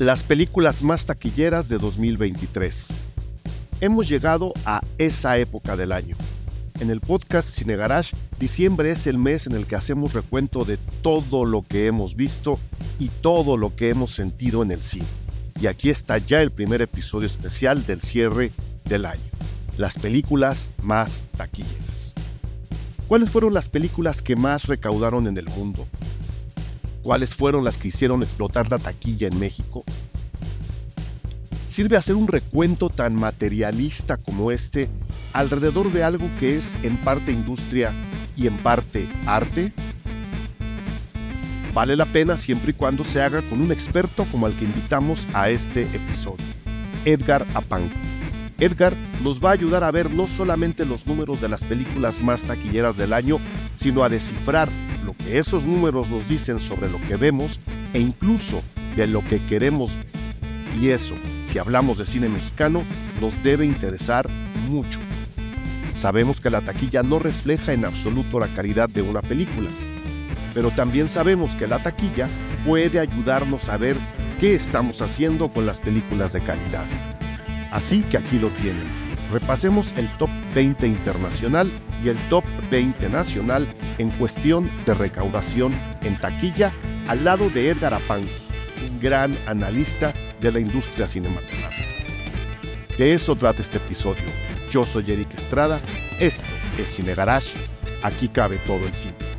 Las películas más taquilleras de 2023. Hemos llegado a esa época del año. En el podcast Cine Garage, diciembre es el mes en el que hacemos recuento de todo lo que hemos visto y todo lo que hemos sentido en el cine. Y aquí está ya el primer episodio especial del cierre del año. Las películas más taquilleras. ¿Cuáles fueron las películas que más recaudaron en el mundo? Cuáles fueron las que hicieron explotar la taquilla en México? ¿Sirve hacer un recuento tan materialista como este alrededor de algo que es en parte industria y en parte arte? Vale la pena siempre y cuando se haga con un experto como el que invitamos a este episodio, Edgar Apanco. Edgar nos va a ayudar a ver no solamente los números de las películas más taquilleras del año, sino a descifrar lo que esos números nos dicen sobre lo que vemos e incluso de lo que queremos Y eso, si hablamos de cine mexicano, nos debe interesar mucho. Sabemos que la taquilla no refleja en absoluto la calidad de una película, pero también sabemos que la taquilla puede ayudarnos a ver qué estamos haciendo con las películas de calidad. Así que aquí lo tienen. Repasemos el top 20 internacional y el top 20 nacional en cuestión de recaudación en taquilla al lado de Edgar Apán, un gran analista de la industria cinematográfica. De eso trata este episodio. Yo soy Eric Estrada, esto es Cine Garage, aquí cabe todo el cine.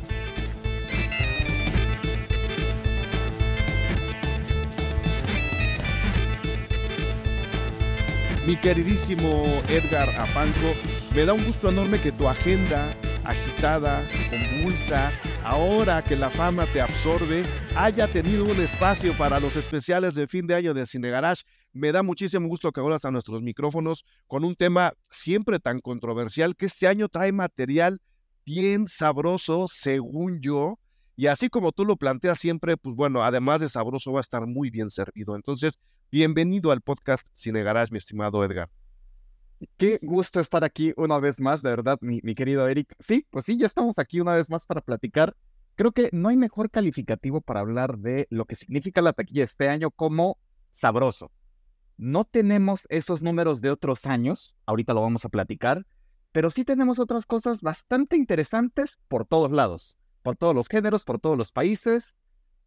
Mi queridísimo Edgar Apanco, me da un gusto enorme que tu agenda agitada, convulsa, ahora que la fama te absorbe, haya tenido un espacio para los especiales de fin de año de Cine Garage. Me da muchísimo gusto que ahora están nuestros micrófonos con un tema siempre tan controversial que este año trae material bien sabroso, según yo. Y así como tú lo planteas siempre, pues bueno, además de sabroso va a estar muy bien servido. Entonces, bienvenido al podcast Cine Garage, mi estimado Edgar. Qué gusto estar aquí una vez más, de verdad, mi, querido Eric. Sí, pues sí, ya estamos aquí una vez más para platicar. Creo que no hay mejor calificativo para hablar de lo que significa la taquilla este año como sabroso. No tenemos esos números de otros años, ahorita lo vamos a platicar, pero sí tenemos otras cosas bastante interesantes por todos lados, por todos los géneros, por todos los países,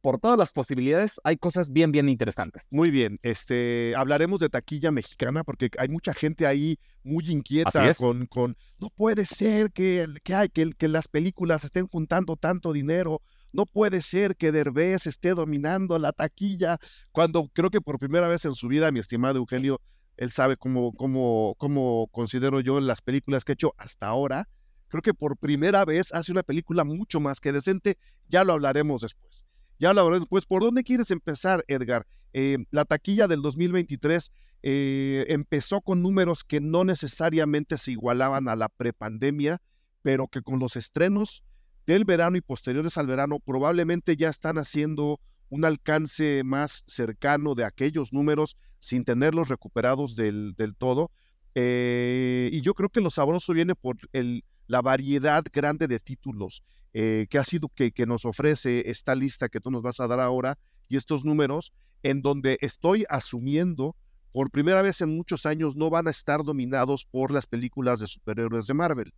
por todas las posibilidades, hay cosas bien, bien interesantes. Muy bien, este, hablaremos de taquilla mexicana porque hay mucha gente ahí muy inquieta con, con, no puede ser que, que, hay, que, que las películas estén juntando tanto dinero, no puede ser que Derbez esté dominando la taquilla, cuando creo que por primera vez en su vida, mi estimado Eugenio, él sabe cómo, cómo, cómo considero yo las películas que he hecho hasta ahora. Creo que por primera vez hace una película mucho más que decente, ya lo hablaremos después. Ya la verdad, pues, ¿por dónde quieres empezar, Edgar? Eh, la taquilla del 2023 eh, empezó con números que no necesariamente se igualaban a la prepandemia, pero que con los estrenos del verano y posteriores al verano probablemente ya están haciendo un alcance más cercano de aquellos números sin tenerlos recuperados del, todo. Eh, y yo creo que lo sabroso viene por el, la variedad grande de títulos eh, que ha sido que, que nos ofrece esta lista que tú nos vas a dar ahora y estos números, en donde estoy asumiendo por primera vez en muchos años no van a estar dominados por las películas de superhéroes de Marvel.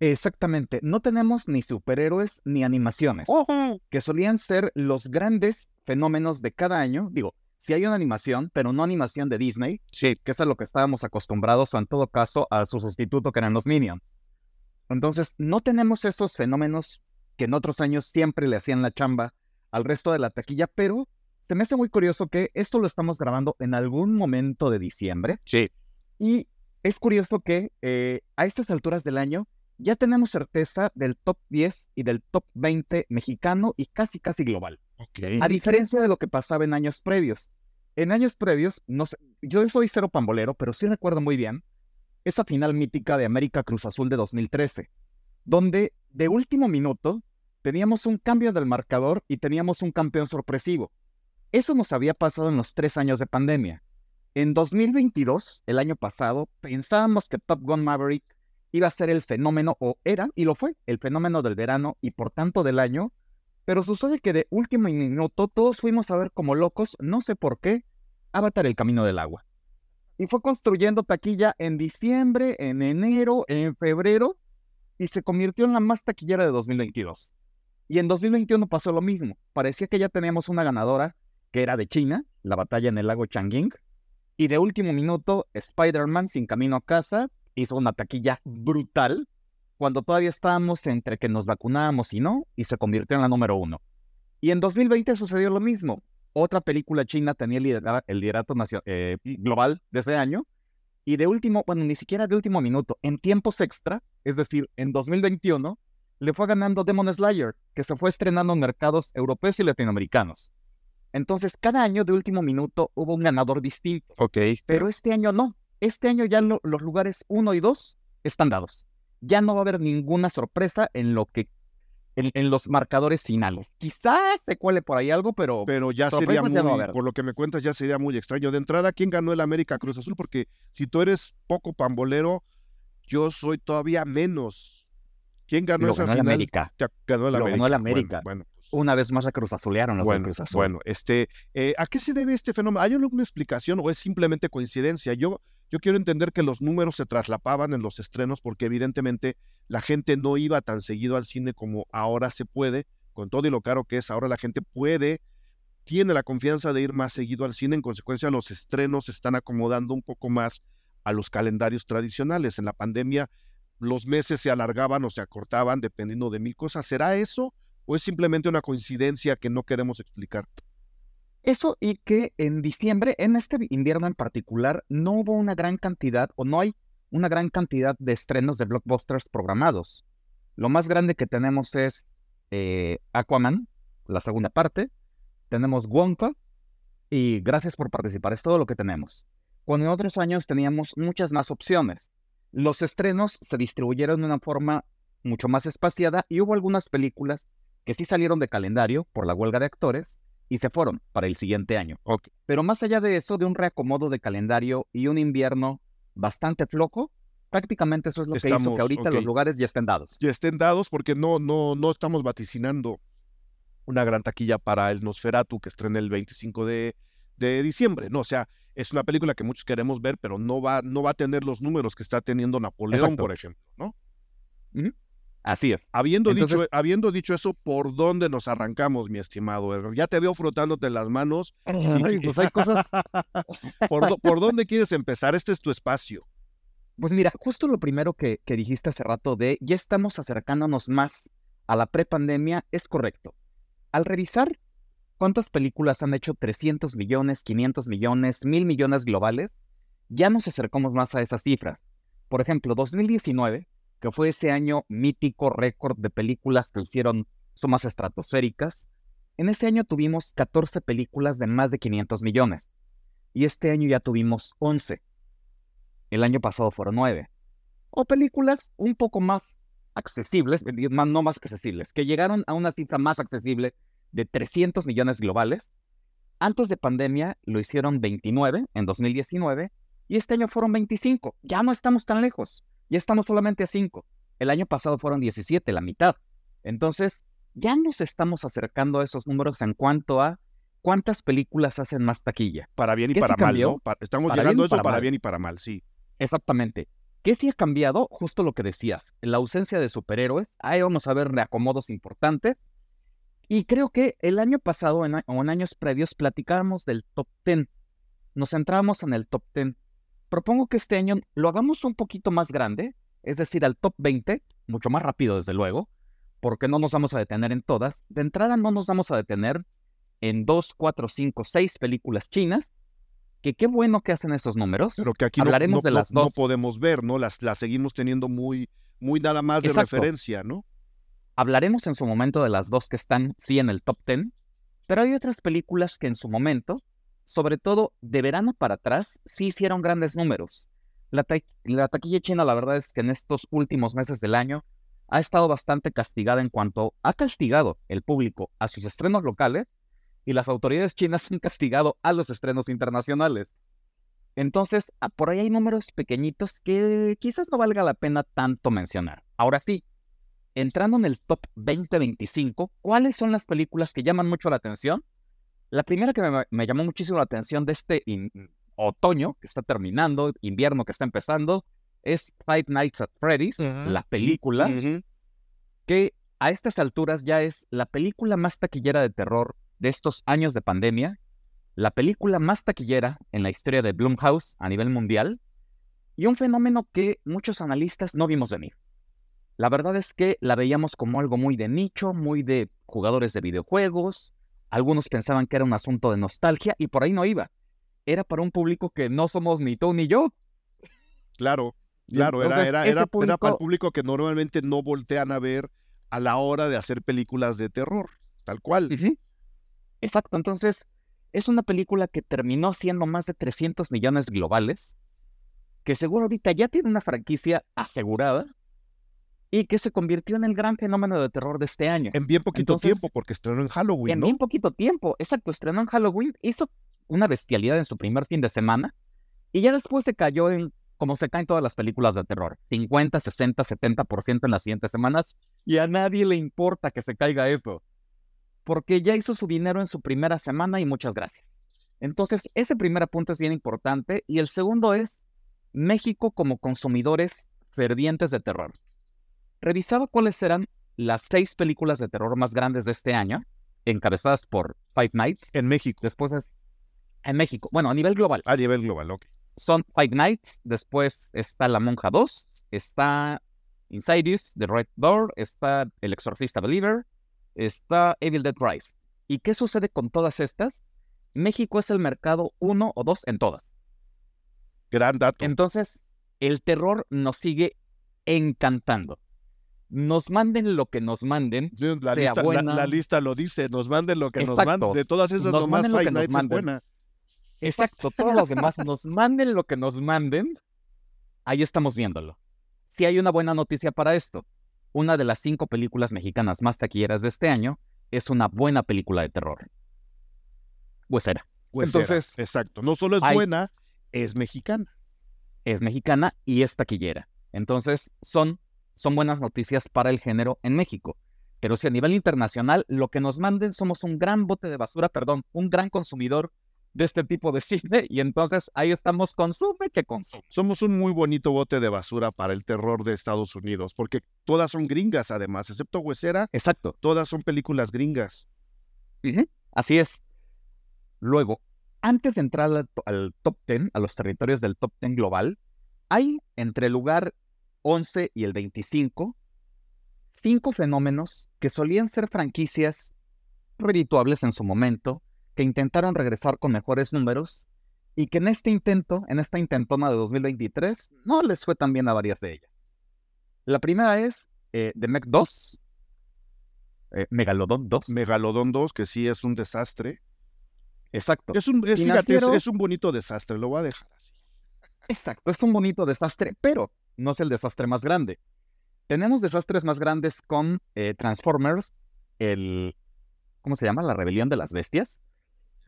Exactamente, no tenemos ni superhéroes ni animaciones, que solían ser los grandes fenómenos de cada año. Digo, si hay una animación, pero no animación de Disney, sí. que es a lo que estábamos acostumbrados, o en todo caso a su sustituto que eran los Minions. Entonces, no tenemos esos fenómenos que en otros años siempre le hacían la chamba al resto de la taquilla, pero se me hace muy curioso que esto lo estamos grabando en algún momento de diciembre. Sí. Y es curioso que eh, a estas alturas del año ya tenemos certeza del top 10 y del top 20 mexicano y casi, casi global. Okay. A diferencia de lo que pasaba en años previos. En años previos, no sé, yo soy cero pambolero, pero sí recuerdo muy bien esa final mítica de América Cruz Azul de 2013, donde de último minuto teníamos un cambio del marcador y teníamos un campeón sorpresivo. Eso nos había pasado en los tres años de pandemia. En 2022, el año pasado, pensábamos que Top Gun Maverick iba a ser el fenómeno, o era, y lo fue, el fenómeno del verano y por tanto del año, pero sucede que de último minuto todos fuimos a ver como locos, no sé por qué, Avatar el Camino del Agua. Y fue construyendo taquilla en diciembre, en enero, en febrero, y se convirtió en la más taquillera de 2022. Y en 2021 pasó lo mismo. Parecía que ya teníamos una ganadora, que era de China, la batalla en el lago Changjing. Y de último minuto, Spider-Man, sin camino a casa, hizo una taquilla brutal cuando todavía estábamos entre que nos vacunábamos y no, y se convirtió en la número uno. Y en 2020 sucedió lo mismo. Otra película china tenía el liderato, eh, global de ese año, y de último, bueno, ni siquiera de último minuto, en tiempos extra, es decir, en 2021, le fue ganando Demon Slayer, que se fue estrenando en mercados europeos y latinoamericanos. Entonces, cada año de último minuto hubo un ganador distinto. Ok. Pero este año no. Este año ya los lugares 1 y 2 están dados. Ya no va a haber ninguna sorpresa en lo que en, los marcadores finales. Quizás se cuele por ahí algo, pero pero ya sería muy, por lo que me cuentas ya sería muy extraño. De entrada, ¿quién ganó el América Cruz Azul? Porque si tú eres poco pambolero, yo soy todavía menos. ¿Quién ganó esa final? América. Ganó el América. Ganó el América. Bueno, una vez más la Cruz Azulearon los bueno, Cruz Azul. Bueno, este, eh, ¿a qué se debe este fenómeno? ¿Hay alguna explicación o es simplemente coincidencia? Yo, yo quiero entender que los números se traslapaban en los estrenos porque evidentemente la gente no iba tan seguido al cine como ahora se puede, con todo y lo caro que es, ahora la gente puede, tiene la confianza de ir más seguido al cine, en consecuencia los estrenos se están acomodando un poco más a los calendarios tradicionales. En la pandemia los meses se alargaban o se acortaban dependiendo de mil cosas. ¿Será eso o es simplemente una coincidencia que no queremos explicar? Eso y que en diciembre, en este invierno en particular, no hubo una gran cantidad o no hay una gran cantidad de estrenos de blockbusters programados. Lo más grande que tenemos es eh, Aquaman, la segunda parte. Tenemos Wonka y gracias por participar. Es todo lo que tenemos. Cuando en otros años teníamos muchas más opciones. Los estrenos se distribuyeron de una forma mucho más espaciada y hubo algunas películas que sí salieron de calendario por la huelga de actores y se fueron para el siguiente año. Pero más allá de eso, de un reacomodo de calendario y un invierno bastante flojo, prácticamente eso es lo que hizo que ahorita los lugares ya estén dados. Ya estén dados porque no, no, no estamos vaticinando una gran taquilla para el Nosferatu que estrena el 25 de, de diciembre, ¿no? O sea, es una película que muchos queremos ver, pero no va, no va a tener los números que está teniendo Napoleón, por ejemplo, ¿no? Así es. Habiendo, dicho, habiendo dicho eso, ¿por dónde nos arrancamos, mi estimado Ya te veo frotándote las manos. pues hay cosas. ¿Por, dónde quieres empezar? Este es tu espacio. Pues mira, justo lo primero que, que dijiste hace rato de ya estamos acercándonos más a la prepandemia es correcto. Al revisar cuántas películas han hecho 300 millones, 500 millones, 1000 millones globales, ya nos acercamos más a esas cifras. Por ejemplo, 2019 que fue ese año mítico récord de películas que hicieron sumas estratosféricas, en ese año tuvimos 14 películas de más de 500 millones. Y este año ya tuvimos 11. El año pasado fueron 9. O películas un poco más accesibles, no más accesibles, que llegaron a una cifra más accesible de 300 millones globales. Antes de pandemia lo hicieron 29 en 2019 y este año fueron 25. Ya no estamos tan lejos. Ya estamos solamente a 5. El año pasado fueron 17, la mitad. Entonces, ya nos estamos acercando a esos números en cuanto a cuántas películas hacen más taquilla. Para bien y para mal, ¿no? estamos llegando a eso para, bien y para mal, sí. Exactamente. ¿Qué sí ha cambiado? Justo lo que decías. En la ausencia de superhéroes, ahí vamos a ver reacomodos importantes. Y creo que el año pasado o en años previos platicábamos del top 10. Nos centrábamos en el top 10 propongo que este año lo hagamos un poquito más grande, es decir, al top 20, mucho más rápido desde luego, porque no nos vamos a detener en todas. De entrada no nos vamos a detener en 2, 4, 5, 6 películas chinas, que qué bueno que hacen esos números. Pero que aquí Hablaremos no, de las dos. no podemos ver, ¿no? Las, las seguimos teniendo muy, muy nada más de referencia, ¿no? Hablaremos en su momento de las dos que están, sí, en el top 10, pero hay otras películas que en su momento, sobre todo de verano para atrás, sí hicieron grandes números. La, la taquilla china, la verdad es que en estos últimos meses del año ha estado bastante castigada en cuanto ha castigado el público a sus estrenos locales y las autoridades chinas han castigado a los estrenos internacionales. Entonces, ah, por ahí hay números pequeñitos que quizás no valga la pena tanto mencionar. Ahora sí, entrando en el top 2025, ¿cuáles son las películas que llaman mucho la atención? La primera que me, llamó muchísimo la atención de este otoño que está terminando, invierno que está empezando, es Five Nights at Freddy's, la película, que a estas alturas ya es la película más taquillera de terror de estos años de pandemia, la película más taquillera en la historia de Blumhouse a nivel mundial, y un fenómeno que muchos analistas no vimos venir. La verdad es que la veíamos como algo muy de nicho, muy de jugadores de videojuegos, algunos pensaban que era un asunto de nostalgia y por ahí no iba. Era para un público que no somos ni tú ni yo. Claro, claro, era, era, era, para el público que normalmente no voltean a ver a la hora de hacer películas de terror, tal cual. Exacto, entonces es una película que terminó siendo más de 300 millones globales, que seguro ahorita ya tiene una franquicia asegurada y que se convirtió en el gran fenómeno de terror de este año. En bien poquito tiempo, porque estrenó en Halloween. En bien poquito tiempo, exacto, estrenó en Halloween, hizo una bestialidad en su primer fin de semana y ya después se cayó en como se caen todas las películas de terror, 50, 60, 70% en las siguientes semanas y a nadie le importa que se caiga eso porque ya hizo su dinero en su primera semana y muchas gracias. Entonces, ese primer punto es bien importante. Y el segundo es México como consumidores fervientes de terror. Revisaba cuáles eran las seis películas de terror más grandes de este año, encabezadas por Five Nights. En México. Después es en México. Bueno, a nivel global. A nivel global, ok. Son Five Nights, después está La Monja 2, está Insidious, The Red Door, está El Exorcista Believer, está Evil Dead Rise. ¿Y qué sucede con todas estas? México es el mercado uno o dos en todas. Gran dato. Entonces, el terror nos sigue encantando. Nos manden lo que nos manden. la, lista, La, lista, lo dice, nos manden lo que nos manden. De todas esas, nos nomás Five Nights es buena. Exacto, todos los demás nos manden lo que nos manden. Ahí estamos viéndolo. Si hay una buena noticia para esto, una de las cinco películas mexicanas más taquilleras de este año es una buena película de terror. Huesera. Entonces, exacto. No solo es buena, es mexicana. Es mexicana y es taquillera. Entonces, son, son buenas noticias para el género en México. Pero si a nivel internacional lo que nos manden somos un gran bote de basura, perdón, un gran consumidor de este tipo de cine y entonces ahí estamos, consume que consume. Somos un muy bonito bote de basura para el terror de Estados Unidos, porque todas son gringas además, excepto Huesera. Exacto. Todas son películas gringas. Así es. Luego, antes de entrar al, al, top 10, a los territorios del top 10 global, hay entre el lugar 11 y el 25 cinco fenómenos que solían ser franquicias redituables en su momento, que intentaron regresar con mejores números y que en este intento, en esta intentona de 2023, no les fue tan bien a varias de ellas. La primera es eh, The Mech 2, eh, Megalodon 2. Megalodon 2, que sí es un desastre. Exacto. Es un, fíjate, es, un bonito desastre, lo voy a dejar así. Exacto, es un bonito desastre, pero no es el desastre más grande. Tenemos desastres más grandes con eh, Transformers, el... ¿Cómo se llama? La rebelión de las bestias.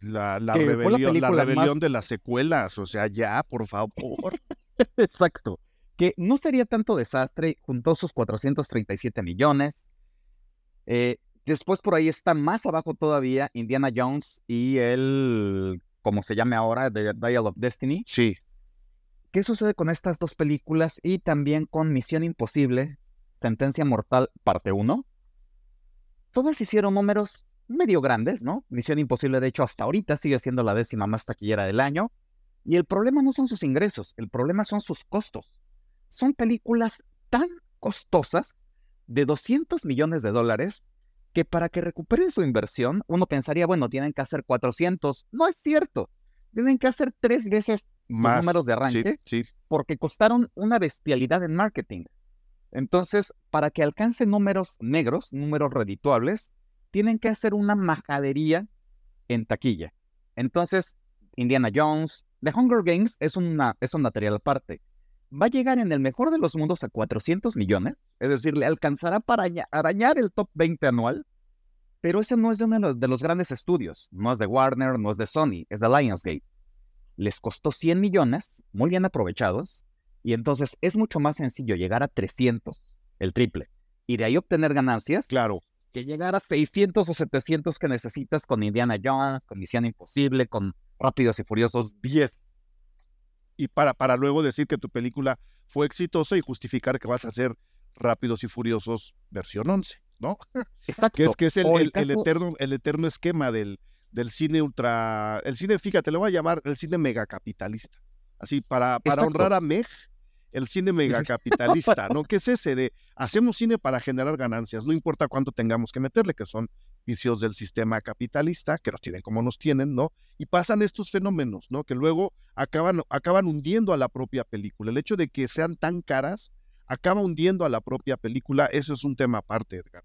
La, rebelión, de las secuelas, o sea, ya, por favor. Exacto. Que no sería tanto desastre, juntó sus 437 millones. Eh, después por ahí está más abajo todavía Indiana Jones y el, como se llame ahora, The Dial of Destiny. Sí. ¿Qué sucede con estas dos películas y también con Misión Imposible, Sentencia Mortal, parte 1? Todas hicieron números medio grandes, ¿no? Misión Imposible, de hecho, hasta ahorita sigue siendo la décima más taquillera del año. Y el problema no son sus ingresos, el problema son sus costos. Son películas tan costosas de 200 millones de dólares que para que recuperen su inversión, uno pensaría, bueno, tienen que hacer 400. No es cierto. Tienen que hacer tres veces más números de arranque porque costaron una bestialidad en marketing. Entonces, para que alcancen números negros, números redituables, tienen que hacer una majadería en taquilla. Entonces, Indiana Jones, The Hunger Games es, una, es un material aparte. Va a llegar en el mejor de los mundos a 400 millones, es decir, le alcanzará para arañar el top 20 anual, pero ese no es de uno de los grandes estudios, no es de Warner, no es de Sony, es de Lionsgate. Les costó 100 millones, muy bien aprovechados, y entonces es mucho más sencillo llegar a 300, el triple, y de ahí obtener ganancias. Claro que llegar a 600 o 700 que necesitas con Indiana Jones, con Misión Imposible, con Rápidos y Furiosos 10. Y para, para luego decir que tu película fue exitosa y justificar que vas a hacer Rápidos y Furiosos versión 11, ¿no? Exacto. que es, que es el, el, eterno, el eterno esquema del, del cine ultra... El cine, fíjate, le voy a llamar el cine megacapitalista. Así, para, para honrar a Meg, el cine megacapitalista, ¿no? ¿Qué es ese de hacemos cine para generar ganancias? No importa cuánto tengamos que meterle, que son vicios del sistema capitalista, que los tienen como nos tienen, ¿no? Y pasan estos fenómenos, ¿no? Que luego acaban, acaban hundiendo a la propia película. El hecho de que sean tan caras acaba hundiendo a la propia película. Eso es un tema aparte, Edgar.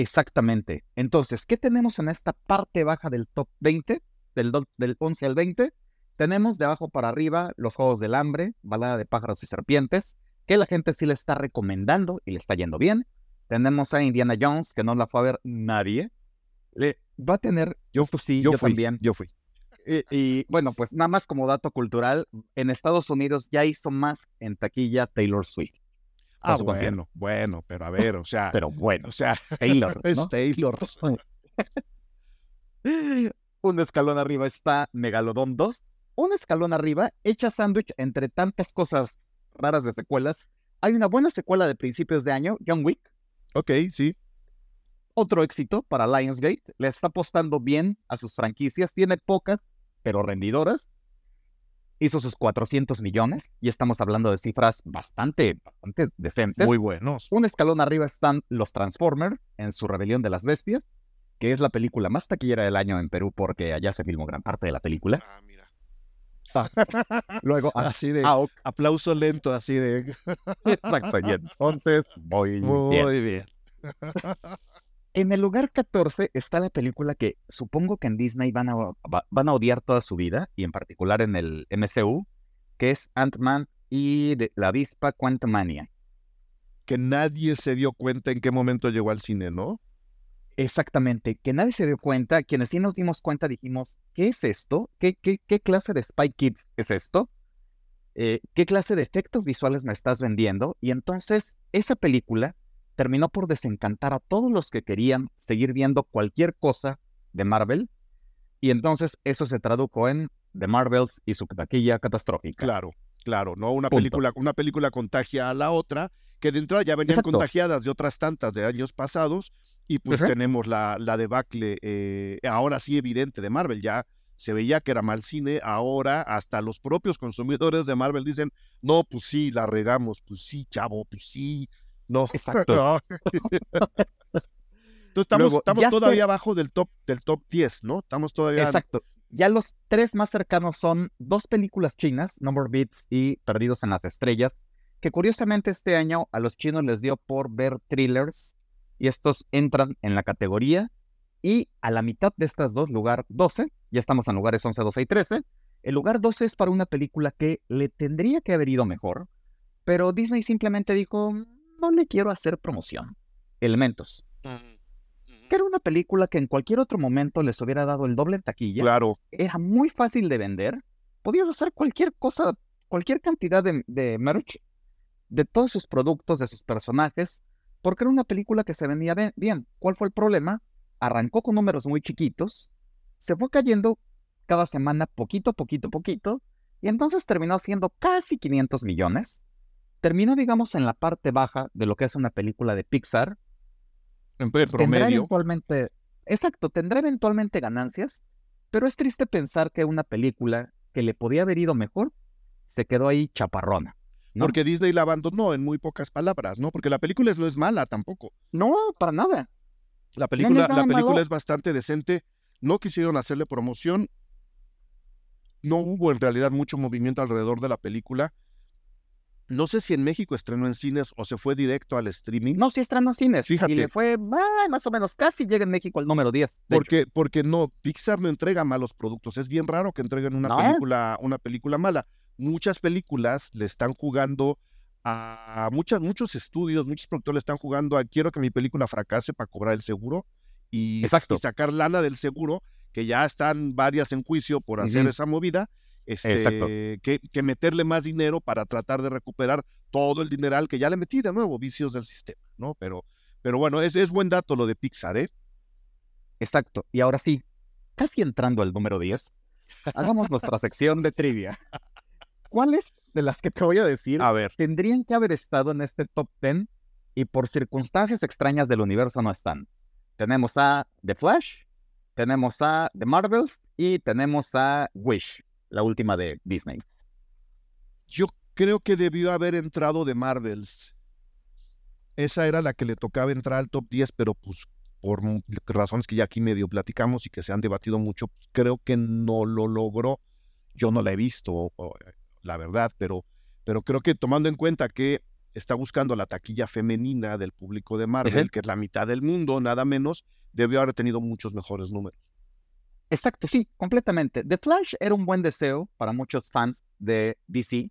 Exactamente. Entonces, ¿qué tenemos en esta parte baja del top 20? Del, del 11 al 20 tenemos de abajo para arriba Los Juegos del Hambre, Balada de Pájaros y Serpientes, que la gente sí le está recomendando y le está yendo bien. Tenemos a Indiana Jones, que no la fue a ver nadie. Le, va a tener, yo, sí, yo, también. Yo fui. Y, bueno, pues nada más como dato cultural, en Estados Unidos ya hizo más en taquilla Taylor Swift. Ah, bueno, bueno, pero a ver, o sea. pero bueno, o sea, Taylor. Es Taylor. Un escalón arriba está Megalodon 2, un escalón arriba, hecha sándwich entre tantas cosas raras de secuelas. Hay una buena secuela de principios de año, John Wick. Ok, sí. Otro éxito para Lionsgate. Le está apostando bien a sus franquicias. Tiene pocas, pero rendidoras. Hizo sus 400 millones y estamos hablando de cifras bastante, bastante decentes. Muy buenos. Un escalón arriba están los Transformers en su Rebelión de las Bestias, que es la película más taquillera del año en Perú porque allá se filmó gran parte de la película. Ah, mira. Luego, así de aplauso lento, así de. Exacto, y entonces, muy, muy bien. En el lugar 14 está la película que supongo que en Disney van a, van a odiar toda su vida, y en particular en el MCU, que es Ant-Man y la avispa Quantumania. Que nadie se dio cuenta en qué momento llegó al cine, ¿no? Exactamente, que nadie se dio cuenta, quienes sí nos dimos cuenta dijimos, ¿qué es esto? ¿Qué, qué, qué clase de Spy Kids es esto? Eh, ¿Qué clase de efectos visuales me estás vendiendo? Y entonces esa película terminó por desencantar a todos los que querían seguir viendo cualquier cosa de Marvel. Y entonces eso se tradujo en The Marvels y su taquilla catastrófica. Claro, claro, ¿no? Una película, una película contagia a la otra, que de entrada ya venían contagiadas de otras tantas de años pasados, y pues tenemos la, la debacle, eh, ahora sí evidente de Marvel, ya se veía que era mal cine, ahora hasta los propios consumidores de Marvel dicen, no, pues sí, la regamos, pues sí, chavo, pues sí, no. Exacto. Entonces estamos, estamos todavía abajo del top, del top 10, ¿no? Estamos todavía... Exacto. Ya los tres más cercanos son dos películas chinas, Number Beats y Perdidos en las Estrellas, que curiosamente este año a los chinos les dio por ver thrillers y estos entran en la categoría y a la mitad de estas dos, lugar 12, ya estamos en lugares 11, 12 y 13, el lugar 12 es para una película que le tendría que haber ido mejor, pero Disney simplemente dijo, no le quiero hacer promoción. Elementos. Que era una película que en cualquier otro momento les hubiera dado el doble en taquilla. Claro. Era muy fácil de vender. Podías hacer cualquier cosa, cualquier cantidad de, de merch de todos sus productos, de sus personajes, porque era una película que se venía bien. ¿Cuál fue el problema? Arrancó con números muy chiquitos, se fue cayendo cada semana poquito, poquito, poquito, y entonces terminó siendo casi 500 millones. Terminó, digamos, en la parte baja de lo que es una película de Pixar. En promedio. eventualmente, exacto, tendrá eventualmente ganancias, pero es triste pensar que una película que le podía haber ido mejor se quedó ahí chaparrona. Porque Disney la abandonó en muy pocas palabras, ¿no? Porque la película no es mala tampoco. No, para nada. La película, la película es bastante decente. No quisieron hacerle promoción. No hubo en realidad mucho movimiento alrededor de la película. No sé si en México estrenó en cines o se fue directo al streaming. No, sí estrenó en cines. Fíjate. Y le fue más o menos casi llega en México el número 10. Porque, porque no, Pixar no entrega malos productos. Es bien raro que entreguen una, película, una película mala. Muchas películas le están jugando a muchas, muchos estudios, muchos productores le están jugando a quiero que mi película fracase para cobrar el seguro y, sacar lana del seguro, que ya están varias en juicio por hacer esa movida este, que, meterle más dinero para tratar de recuperar todo el dineral que ya le metí de nuevo, vicios del sistema, ¿no? Pero, pero bueno, es, es buen dato lo de Pixar, ¿eh? Exacto. Y ahora sí, casi entrando al número 10, hagamos nuestra sección de trivia. ¿Cuáles de las que te voy a decir a ver. tendrían que haber estado en este top 10 y por circunstancias extrañas del universo no están? Tenemos a The Flash, tenemos a The Marvels y tenemos a Wish la última de Disney. Yo creo que debió haber entrado de Marvels. Esa era la que le tocaba entrar al top 10, pero pues por razones que ya aquí medio platicamos y que se han debatido mucho, creo que no lo logró. Yo no la he visto, la verdad, pero, pero creo que tomando en cuenta que está buscando la taquilla femenina del público de Marvel, que es la mitad del mundo, nada menos, debió haber tenido muchos mejores números. Exacto, sí, completamente. The Flash era un buen deseo para muchos fans de DC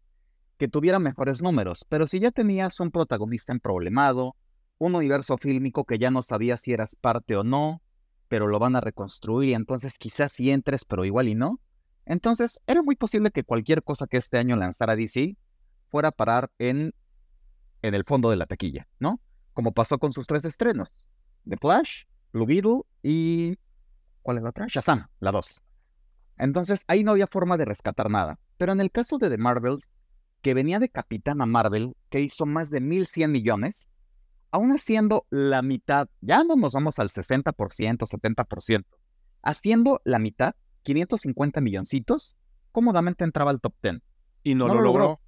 que tuviera mejores números, pero si ya tenías un protagonista emproblemado, un universo fílmico que ya no sabías si eras parte o no, pero lo van a reconstruir y entonces quizás sí entres, pero igual y no. Entonces era muy posible que cualquier cosa que este año lanzara DC fuera a parar en, en el fondo de la taquilla, ¿no? Como pasó con sus tres estrenos, The Flash, Blue Beetle y ¿Cuál es la otra? Shazam, la 2. Entonces ahí no había forma de rescatar nada. Pero en el caso de The Marvels, que venía de Capitana Marvel, que hizo más de 1.100 millones, aún haciendo la mitad, ya no nos vamos al 60%, 70%, haciendo la mitad, 550 milloncitos, cómodamente entraba al top 10. Y no, lo, logró.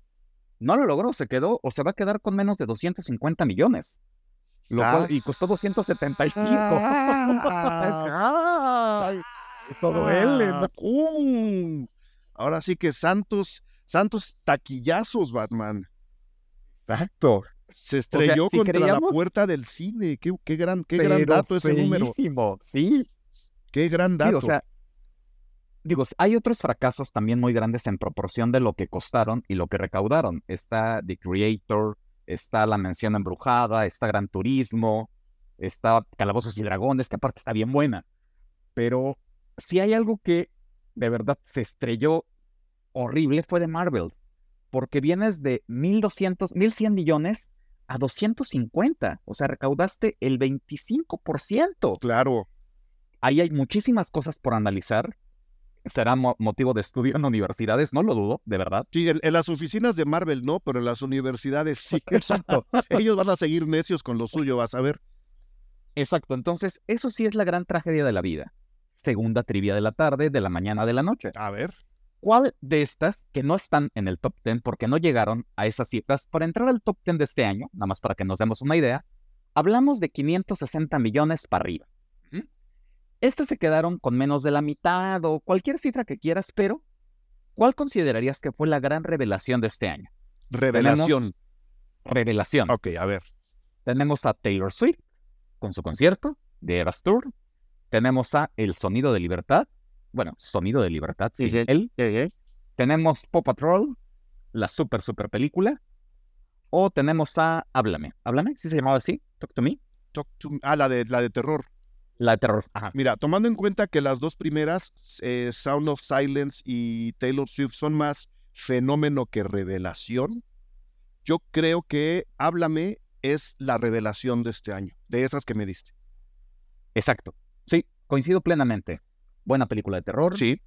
No lo logró, se quedó o se va a quedar con menos de 250 millones y costó 275. Ay, esto duele. Ahora sí que santos, santos taquillazos, Batman. Exacto. Se estrelló contra la puerta del cine. Qué, gran, qué gran dato ese número. Sí. Qué gran dato. o sea, digo, hay otros fracasos también muy grandes en proporción de lo que costaron y lo que recaudaron. Está The Creator, está La Mención Embrujada, está Gran Turismo, está Calabozos y Dragones, que aparte está bien buena. Pero si hay algo que de verdad se estrelló horrible fue de Marvel, porque vienes de 1200, 1100 millones a 250, o sea, recaudaste el 25%. Claro. Ahí hay muchísimas cosas por analizar será motivo de estudio en universidades, no lo dudo, de verdad. Sí, en, las oficinas de Marvel no, pero en las universidades sí. Exacto. Ellos van a seguir necios con lo suyo, vas a ver. Exacto, entonces eso sí es la gran tragedia de la vida. Segunda trivia de la tarde, de la mañana, de la noche. A ver. ¿Cuál de estas que no están en el top 10 porque no llegaron a esas cifras para entrar al top 10 de este año, nada más para que nos demos una idea, hablamos de 560 millones para arriba? Estas se quedaron con menos de la mitad o cualquier cifra que quieras, pero ¿cuál considerarías que fue la gran revelación de este año? Revelación. revelación. Ok, a ver. Tenemos a Taylor Swift con su concierto de Eras Tour. Tenemos a El Sonido de Libertad. Bueno, Sonido de Libertad, sí. él. Tenemos Pop Patrol, la super, super película. O tenemos a Háblame. ¿Háblame? ¿Sí se llamaba así? Talk to Me. Talk to me. Ah, la de, la de terror. La de terror. Mira, tomando en cuenta que las dos primeras, eh, Sound of Silence y Taylor Swift, son más fenómeno que revelación, yo creo que Háblame es la revelación de este año, de esas que me diste. Exacto. Sí, coincido plenamente. Buena película de terror. Sí.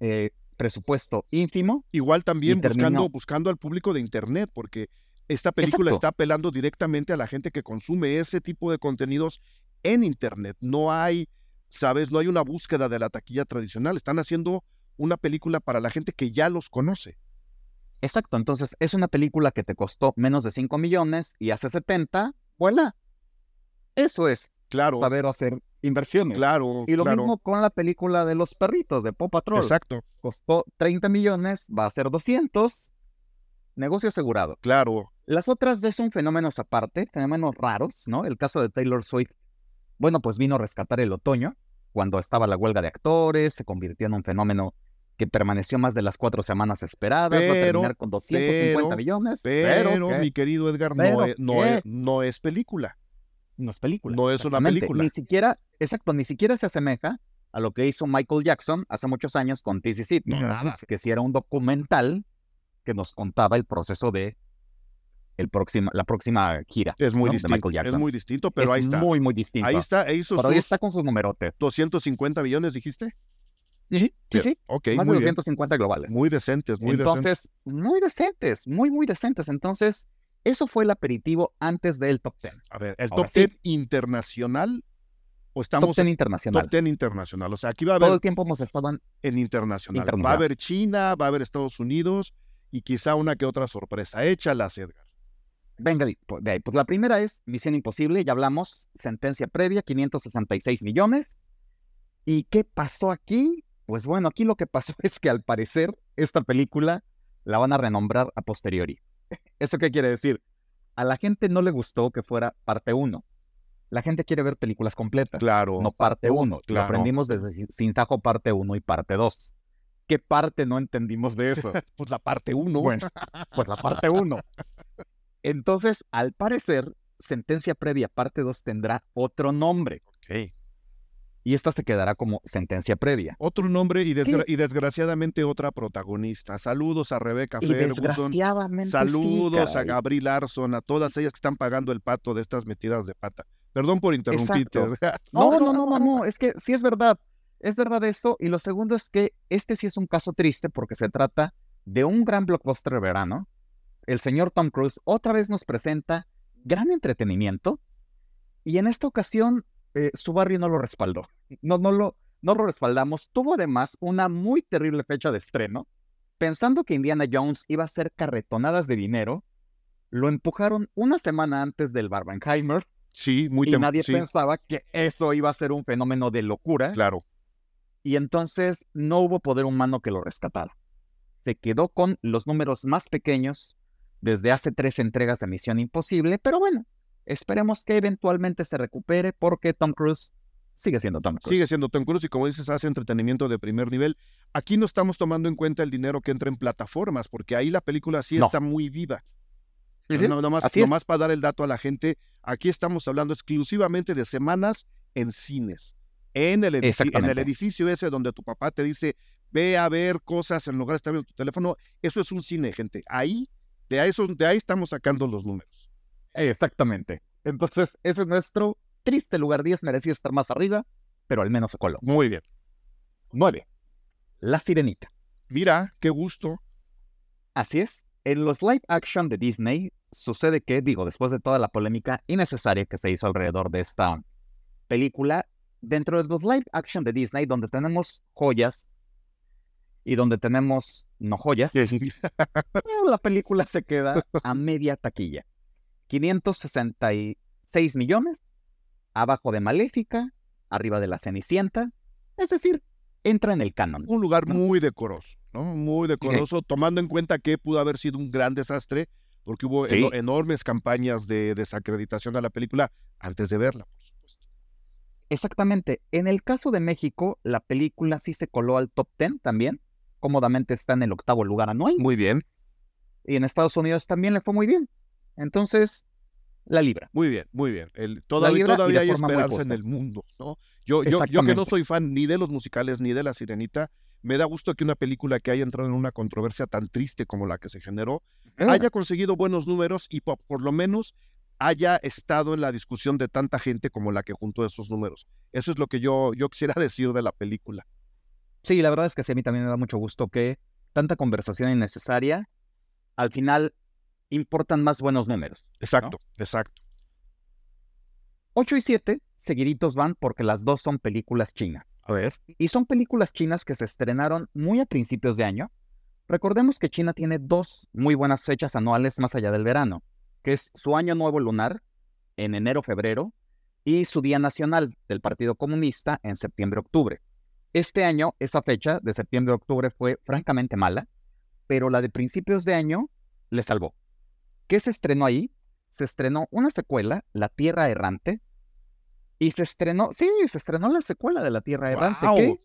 Eh, presupuesto ínfimo. Igual también buscando, buscando al público de Internet, porque esta película está apelando directamente a la gente que consume ese tipo de contenidos en Internet. No hay, sabes, no hay una búsqueda de la taquilla tradicional. Están haciendo una película para la gente que ya los conoce. Exacto, entonces es una película que te costó menos de 5 millones y hace 70, ¡vuela! Eso es claro. saber hacer inversiones. Claro. Y lo mismo con la película de los perritos de Paw Patrol. Exacto. Costó 30 millones, va a ser 200, negocio asegurado. Claro. Las otras dos son fenómenos aparte, fenómenos raros, ¿no? El caso de Taylor Swift, bueno, pues vino a rescatar el otoño, cuando estaba la huelga de actores, se convirtió en un fenómeno que permaneció más de las cuatro semanas esperadas, va a terminar con 250 millones. Pero, mi querido Edgar, no, es, no, es, película. No es película. No es una película. Ni siquiera, exacto, ni siquiera se asemeja a lo que hizo Michael Jackson hace muchos años con TCC. No, nada. Que si era un documental que nos contaba el proceso de el próximo, la próxima gira. Es muy distinto. Es muy distinto, pero ahí está. Muy, muy distinto. Ahí está. Hizo pero ahí está con sus numerotes. 250 millones, dijiste. Sí, sí, sí. Okay, Más de 250 globales. Muy decentes, muy Entonces, muy decentes, muy, muy decentes. Entonces, eso fue el aperitivo antes del top 10. A ver, ¿el top 10 internacional o estamos top 10 internacional. Top 10 internacional. O sea, aquí va a haber. Todo el tiempo hemos estado en, en internacional. Va a haber China, va a haber Estados Unidos y quizá una que otra sorpresa. Échalas, Edgar. Venga, pues, pues la primera es Misión Imposible, ya hablamos, sentencia previa, 566 millones. ¿Y qué pasó aquí? Pues bueno, aquí lo que pasó es que al parecer esta película la van a renombrar a posteriori. ¿Eso qué quiere decir? A la gente no le gustó que fuera parte 1. La gente quiere ver películas completas. Claro. No parte 1. Lo aprendimos desde Sin Sajo parte 1 y parte 2. ¿Qué parte no entendimos de eso? pues la parte 1. Bueno, pues la parte 1. Entonces, al parecer, sentencia previa parte 2 tendrá otro nombre. Ok. Y esta se quedará como sentencia previa. Otro nombre y, desgraciadamente otra protagonista. Saludos a Rebeca y Desgraciadamente. Saludos a Gabriel Larson, a todas ellas que están pagando el pato de estas metidas de pata. Perdón por interrumpirte. No, no, no, no, no, es que sí es verdad. Es verdad eso. Y lo segundo es que este sí es un caso triste porque se trata de un gran blockbuster de verano el señor Tom Cruise otra vez nos presenta gran entretenimiento y en esta ocasión eh, su barrio no lo respaldó. No, no, lo, no lo respaldamos. Tuvo además una muy terrible fecha de estreno. Pensando que Indiana Jones iba a ser carretonadas de dinero, lo empujaron una semana antes del Barbenheimer. Sí, muy Y nadie pensaba que eso iba a ser un fenómeno de locura. Claro. Y entonces no hubo poder humano que lo rescatara. Se quedó con los números más pequeños desde hace tres entregas de Misión Imposible, pero bueno, esperemos que eventualmente se recupere porque Tom Cruise sigue siendo Tom Cruise. Sigue siendo Tom Cruise y como dices, hace entretenimiento de primer nivel. Aquí no estamos tomando en cuenta el dinero que entra en plataformas, porque ahí la película sí está muy viva. no, nomás, para dar el dato a la gente, aquí estamos hablando exclusivamente de semanas en cines. En el, en el edificio ese donde tu papá te dice, ve a ver cosas en lugar de estar viendo tu teléfono, eso es un cine, gente. Ahí de ahí, de ahí estamos sacando los números. Exactamente. Entonces, ese es nuestro triste lugar 10. Merecía estar más arriba, pero al menos se coló. Muy bien. 9. La Sirenita. Mira, qué gusto. Así es. En los live action de Disney sucede que, digo, después de toda la polémica innecesaria que se hizo alrededor de esta película, dentro de los live action de Disney, donde tenemos joyas y donde tenemos no joyas, la película se queda a media taquilla. 566 millones, abajo de Maléfica, arriba de la Cenicienta, es decir, entra en el canon. Un lugar muy decoroso, ¿no? Muy decoroso, tomando en cuenta que pudo haber sido un gran desastre, porque hubo enormes campañas de desacreditación a la película antes de verla, por supuesto. Exactamente. En el caso de México, la película sí se coló al top 10 también cómodamente está en el octavo lugar anual. Muy bien. Y en Estados Unidos también le fue muy bien. Entonces, la libra. Muy bien, muy bien. El, todavía, todavía hay esperanza en el mundo, ¿no? Yo, yo, yo que no soy fan ni de los musicales ni de La Sirenita, me da gusto que una película que haya entrado en una controversia tan triste como la que se generó haya conseguido buenos números y por, lo menos haya estado en la discusión de tanta gente como la que juntó esos números. Eso es lo que yo, yo quisiera decir de la película. Sí, la verdad es que sí, a mí también me da mucho gusto que tanta conversación innecesaria, al final importan más buenos números. Exacto, exacto. 8 y 7 seguiditos van porque las dos son películas chinas. A ver. Y son películas chinas que se estrenaron muy a principios de año. Recordemos que China tiene dos muy buenas fechas anuales más allá del verano, que es su año nuevo lunar en enero-febrero y su Día Nacional del Partido Comunista en septiembre-octubre. Este año, esa fecha de septiembre-octubre fue francamente mala, pero la de principios de año le salvó. ¿Qué se estrenó ahí? Se estrenó una secuela, La Tierra Errante, y se estrenó, sí, se estrenó la secuela de La Tierra Errante, que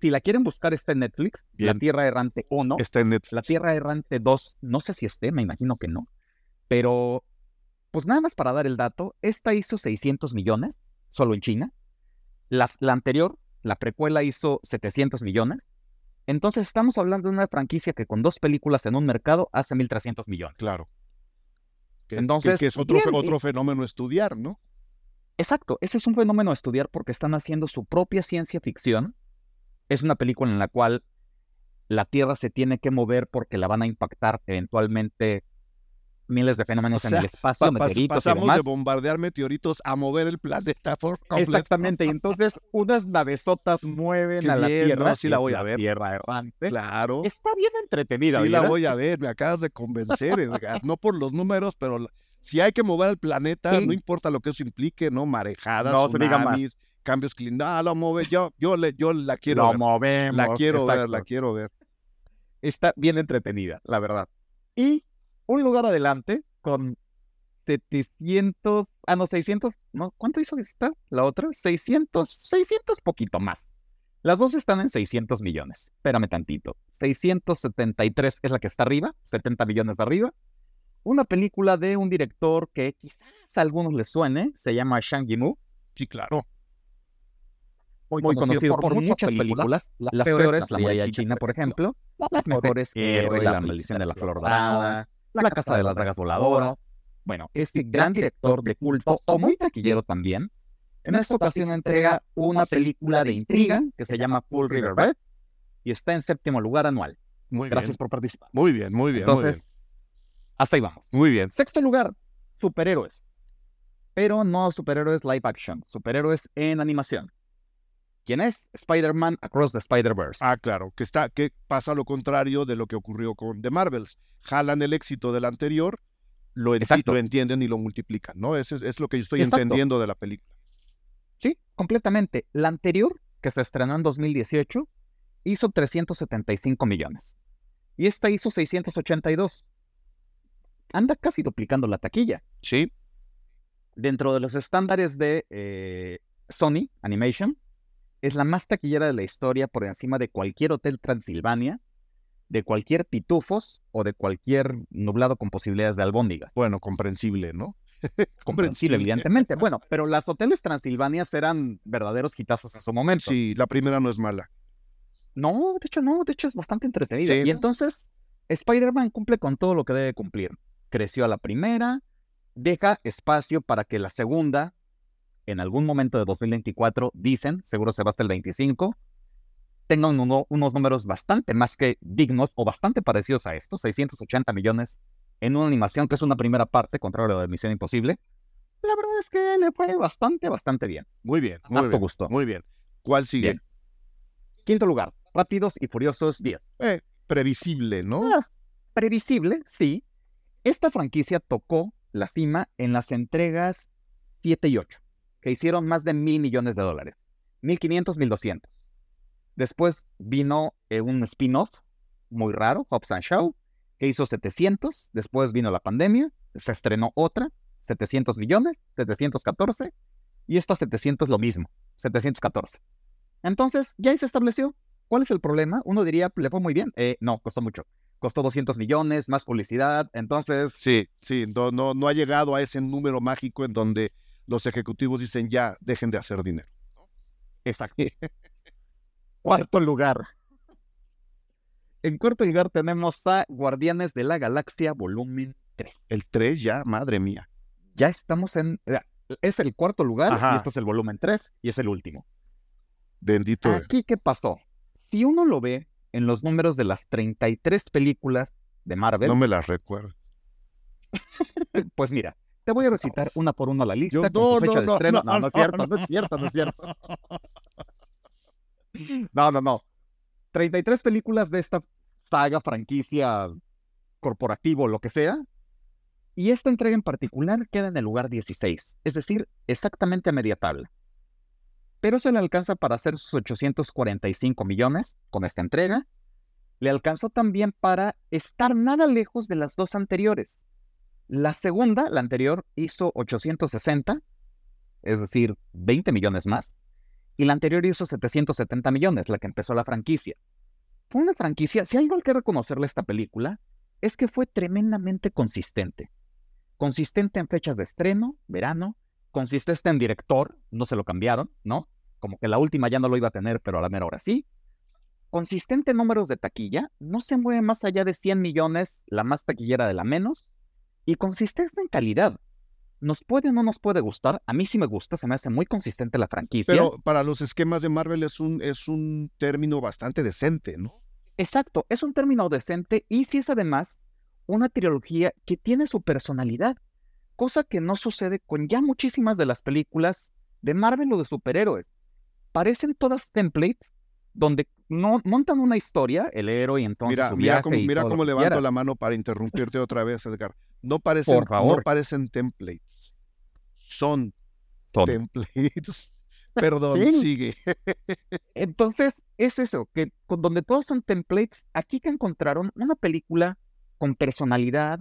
si la quieren buscar está en Netflix, La Tierra Errante 1. Está en Netflix. La Tierra Errante 2, no sé si esté, me imagino que no, pero pues nada más para dar el dato, esta hizo 600 millones, solo en China. la anterior, la precuela, hizo 700 millones. Entonces estamos hablando de una franquicia que con dos películas en un mercado hace 1.300 millones. Claro. Entonces, que, es otro, otro fenómeno estudiar, ¿no? Exacto, ese es un fenómeno a estudiar porque están haciendo su propia ciencia ficción. Es una película en la cual la Tierra se tiene que mover porque la van a impactar eventualmente miles de fenómenos en el espacio, meteoritos pasamos de bombardear meteoritos a mover el planeta por completo. Exactamente, y entonces unas navesotas mueven a la Tierra. sí la voy a ver. Tierra errante. Claro. Está bien entretenida. Sí la voy a ver, me acabas de convencer, no por los números, pero si hay que mover el planeta, no importa lo que eso implique, ¿no? Marejadas, no, tsunamis, cambios climáticos, lo mueve, yo, yo, le, yo la quiero lo ver. movemos. La quiero ver, la quiero ver. Está bien entretenida, la verdad. Y un lugar adelante con 700, ah, no, 600, no, ¿cuánto hizo esta? La otra, 600, 600 poquito más. Las dos están en 600 millones. Espérame tantito. 673 es la que está arriba, 70 millones de arriba. Una película de un director que quizás a algunos les suene, se llama Shang Yimou. Sí, claro. Muy, conocido, por, muchas películas. Las, peores, La Muralla China, por ejemplo. Las mejores, Héroe, La Maldición de la Flor Dorada, La Casa de las Dagas Voladoras. Bueno, este gran director de culto, o muy taquillero también, en esta ocasión entrega una película de intriga que se llama Full River Red y está en séptimo lugar anual. Muy Gracias por participar. Muy bien, muy bien. Entonces, hasta ahí vamos. Muy bien. Sexto lugar, superhéroes. Pero no superhéroes live action, superhéroes en animación. ¿Quién es? Spider-Man Across the Spider-Verse. Ah, claro, que, está, que pasa lo contrario de lo que ocurrió con The Marvels. Jalan el éxito del anterior, lo, lo entienden y lo multiplican, ¿no? Ese es, lo que yo estoy entendiendo de la película. Sí, completamente. La anterior, que se estrenó en 2018, hizo 375 millones. Y esta hizo 682 anda casi duplicando la taquilla. Sí. Dentro de los estándares de eh, Sony Animation, es la más taquillera de la historia por encima de cualquier Hotel Transilvania, de cualquier Pitufos o de cualquier nublado con posibilidades de albóndigas. Bueno, comprensible, ¿no? comprensible, evidentemente. Bueno, pero las Hoteles Transilvanias eran verdaderos hitazos en su momento. Sí, la primera no es mala. No, de hecho no, de hecho es bastante entretenida. Y entonces, Spider-Man cumple con todo lo que debe cumplir creció a la primera, deja espacio para que la segunda, en algún momento de 2024, dicen, seguro se va hasta el 25, tengan unos números bastante más que dignos o bastante parecidos a estos, 680 millones en una animación que es una primera parte, contrario a la de Misión Imposible. La verdad es que le fue bastante, bastante bien. Muy bien, muy bien. gusto. Muy bien. ¿Cuál sigue? Quinto lugar, Rápidos y Furiosos 10. Eh, previsible, ¿no? Ah, previsible, sí. Esta franquicia tocó la cima en las entregas 7 y 8, que hicieron más de mil millones de dólares. 1500, 1200. Después vino eh, un spin-off muy raro, Hobbs and Show, que hizo 700. Después vino la pandemia, se estrenó otra, 700 millones, 714. Y esta 700 lo mismo, 714. Entonces, ya se estableció. ¿Cuál es el problema? Uno diría, le fue muy bien. Eh, no, costó mucho costó 200 millones, más publicidad, entonces... Sí, sí, no, no, no ha llegado a ese número mágico en donde los ejecutivos dicen ya, dejen de hacer dinero. Exacto. Cuarto lugar. En cuarto lugar tenemos a Guardianes de la Galaxia Volumen 3. El 3 ya, madre mía. ya estamos en... Es el cuarto lugar y esto es el volumen 3 y es el último. Bendito. Aquí, ¿qué pasó? Si uno lo ve en los números de las 33 películas de Marvel... No me las recuerdo. pues mira, te voy a recitar una por una la lista con su fecha de estreno. No, no, es cierto, no es cierto, no es cierto. No, no, no. 33 películas de esta saga, franquicia, corporativo, lo que sea. Y esta entrega en particular queda en el lugar 16, es decir, exactamente a media tabla. Pero se le alcanza para hacer sus 845 millones con esta entrega. Le alcanzó también para estar nada lejos de las dos anteriores. La segunda, la anterior, hizo 860, es decir, 20 millones más. Y la anterior hizo 770 millones, la que empezó la franquicia. Fue una franquicia, si hay algo que reconocerle esta película, es que fue tremendamente consistente. Consistente en fechas de estreno, verano, consistente en director, no se lo cambiaron, ¿no? Como que la última ya no lo iba a tener, pero a la mera hora sí. Consistente en números de taquilla, no se mueve más allá de 100 millones, la más taquillera de la menos. Y consistente en calidad. ¿Nos puede o no nos puede gustar? A mí sí me gusta, se me hace muy consistente la franquicia. Pero para los esquemas de Marvel es un, es un término bastante decente, ¿no? Exacto, es un término decente y sí es además una trilogía que tiene su personalidad, cosa que no sucede con ya muchísimas de las películas de Marvel o de superhéroes. Parecen todas templates donde no, montan una historia, el héroe y entonces mira, su mira cómo, mira cómo levanto la mano para interrumpirte otra vez, Edgar. No parecen, no parecen templates son, templates. Perdón, sigue. Entonces, es eso, que donde todos son templates, aquí que encontraron una película con personalidad,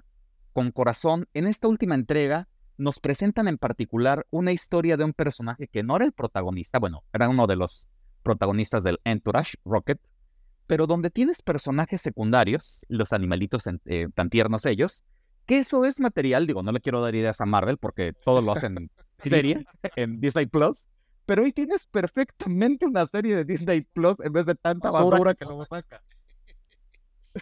con corazón, en esta última entrega nos presentan en particular una historia de un personaje que no era el protagonista, bueno, era uno de los protagonistas del Entourage, Rocket, pero donde tienes personajes secundarios, los animalitos eh, tan tiernos ellos, que eso es material, digo, no le quiero dar ideas a Marvel porque todos lo hacen en serie, en Disney Plus, pero hoy tienes perfectamente una serie de Disney Plus en vez de tanta basura que lo saca.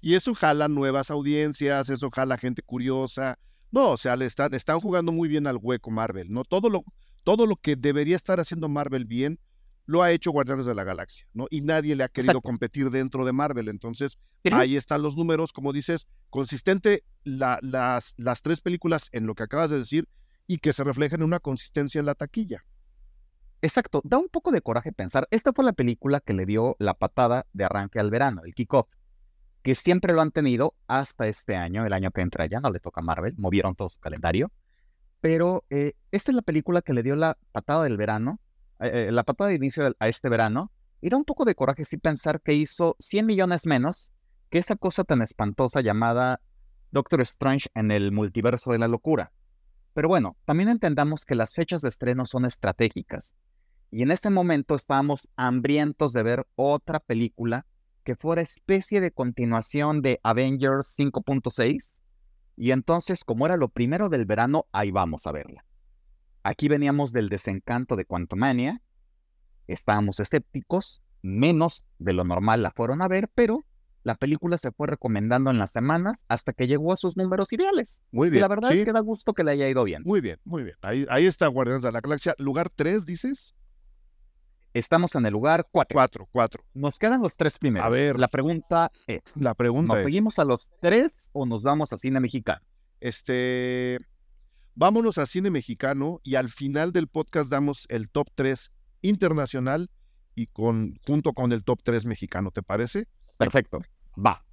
Y eso jala nuevas audiencias, eso jala gente curiosa. No, o sea, le están, están jugando muy bien al hueco Marvel, ¿no? Todo lo, todo lo que debería estar haciendo Marvel bien, lo ha hecho Guardianes de la Galaxia, ¿no? Y nadie le ha querido competir dentro de Marvel. Entonces, ahí están los números, como dices, consistente las, las tres películas en lo que acabas de decir y que se reflejan en una consistencia en la taquilla. Exacto, da un poco de coraje pensar, esta fue la película que le dio la patada de arranque al verano, el kickoff, que siempre lo han tenido hasta este año, el año que entra ya no le toca a Marvel, movieron todo su calendario, pero eh, esta es la película que le dio la patada del verano eh, eh, la patada de inicio a este verano, y da un poco de coraje sí pensar que hizo 100 millones menos que esa cosa tan espantosa llamada Doctor Strange en el multiverso de la locura. Pero bueno, también entendamos que las fechas de estreno son estratégicas. Y en ese momento estábamos hambrientos de ver otra película que fuera especie de continuación de Avengers 5.6. Y entonces, como era lo primero del verano, ahí vamos a verla. Aquí veníamos del desencanto de Quantumania, estábamos escépticos, menos de lo normal la fueron a ver, pero la película se fue recomendando en las semanas hasta que llegó a sus números ideales. Muy bien. Y la verdad es que da gusto que le haya ido bien. Muy bien, muy bien. Ahí, ahí está Guardianes de la Galaxia. ¿Lugar 3, dices? Estamos en el lugar 4. 4, 4. Nos quedan los tres primeros. A ver. La pregunta es: La pregunta ¿Nos seguimos a los tres o nos vamos a cine mexicano? Este vámonos a cine mexicano y al final del podcast damos el top 3 internacional y con, junto con el top 3 mexicano, ¿te parece? Perfecto, va.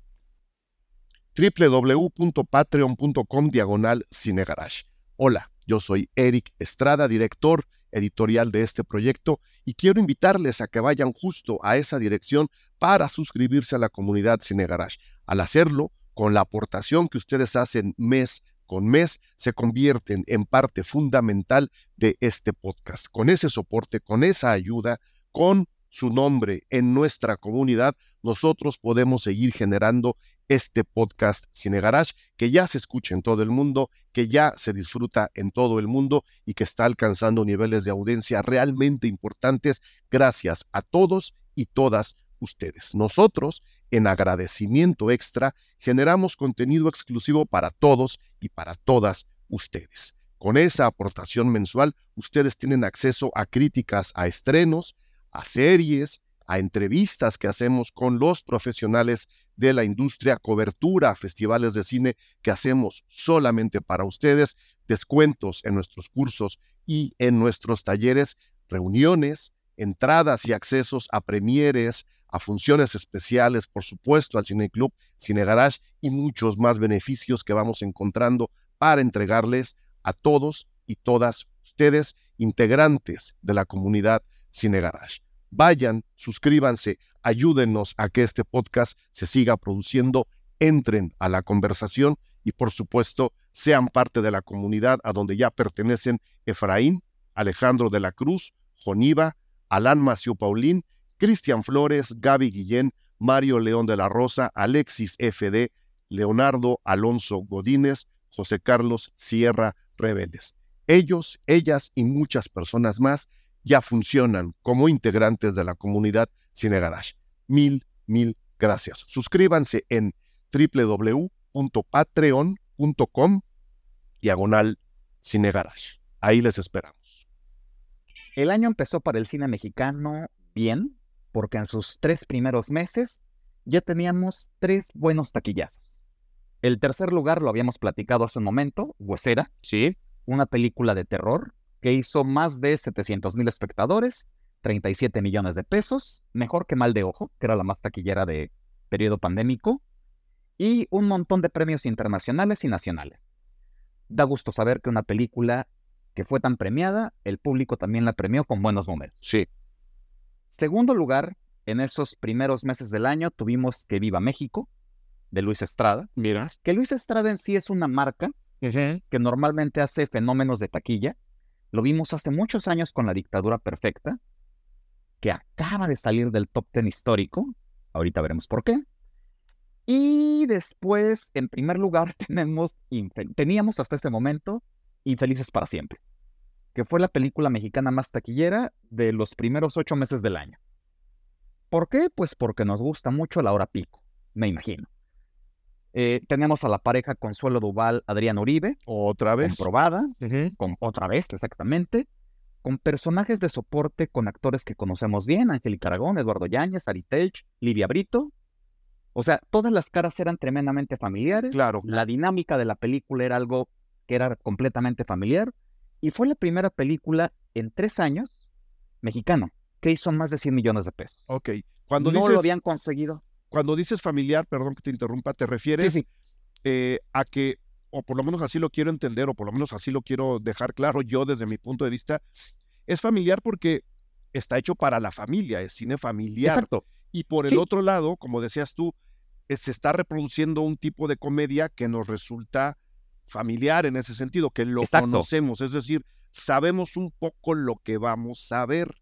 www.patreon.com diagonal cinegarage. Hola, yo soy Eric Estrada, director editorial de este proyecto y quiero invitarles a que vayan justo a esa dirección para suscribirse a la comunidad Cine Garage. Al hacerlo, con la aportación que ustedes hacen mes con mes se convierten en parte fundamental de este podcast. Con ese soporte, con esa ayuda, con su nombre en nuestra comunidad, nosotros podemos seguir generando este podcast Cine Garage que ya se escucha en todo el mundo, que ya se disfruta en todo el mundo y que está alcanzando niveles de audiencia realmente importantes gracias a todos y todas ustedes. Nosotros, en agradecimiento extra, generamos contenido exclusivo para todos y para todas ustedes. Con esa aportación mensual, ustedes tienen acceso a críticas a estrenos, a series, a entrevistas que hacemos con los profesionales de la industria, cobertura a festivales de cine que hacemos solamente para ustedes, descuentos en nuestros cursos y en nuestros talleres, reuniones, entradas y accesos a premieres, a funciones especiales, por supuesto, al Cine Club, Cine Garage y muchos más beneficios que vamos encontrando para entregarles a todos y todas ustedes, integrantes de la comunidad Cine Garage. Vayan, suscríbanse, ayúdenos a que este podcast se siga produciendo, entren a la conversación y por supuesto sean parte de la comunidad a donde ya pertenecen Efraín, Alejandro de la Cruz, Joniva, Alán Macio Paulín, Cristian Flores, Gaby Guillén, Mario León de la Rosa, Alexis FD, Leonardo Alonso Godínez, José Carlos Sierra Rebeldes. Ellos, ellas y muchas personas más ya funcionan como integrantes de la comunidad Cine Garage. Mil, mil gracias. Suscríbanse en www.patreon.com diagonal Cine Garage. Ahí les esperamos. El año empezó para el cine mexicano bien, porque en sus tres primeros meses ya teníamos tres buenos taquillazos. El tercer lugar lo habíamos platicado hace un momento, Huesera. Sí. Una película de terror que hizo más de 700 mil espectadores, 37 millones de pesos, mejor que Mal de Ojo, que era la más taquillera de periodo pandémico, y un montón de premios internacionales y nacionales. Da gusto saber que una película que fue tan premiada, el público también la premió con buenos números. Sí. Segundo lugar, en esos primeros meses del año tuvimos Que Viva México, de Luis Estrada. Mira. Que Luis Estrada en sí es una marca que normalmente hace fenómenos de taquilla. Lo vimos hace muchos años con La Dictadura Perfecta, que acaba de salir del top ten histórico. Ahorita veremos por qué. Y después, en primer lugar, tenemos, teníamos hasta este momento Infelices para siempre, que fue la película mexicana más taquillera de los primeros ocho meses del año. ¿Por qué? Pues porque nos gusta mucho la hora pico, me imagino. Eh, tenemos a la pareja Consuelo Duval, Adrián Uribe. Otra vez. Comprobada. con, otra vez, exactamente. Con personajes de soporte con actores que conocemos bien: Angélica Aragón, Eduardo Yáñez, Ari Telch, Livia Brito. O sea, todas las caras eran tremendamente familiares. Claro. La dinámica de la película era algo que era completamente familiar. Y fue la primera película en tres años mexicana que hizo más de 100 millones de pesos. Ok. Cuando no lo habían conseguido. Cuando dices familiar, perdón que te interrumpa, te refieres eh, a que, o por lo menos así lo quiero entender, o por lo menos así lo quiero dejar claro yo desde mi punto de vista, es familiar porque está hecho para la familia, es cine familiar. Exacto. Y por el otro lado, como decías tú, eh, se está reproduciendo un tipo de comedia que nos resulta familiar en ese sentido, que lo conocemos, es decir, sabemos un poco lo que vamos a ver.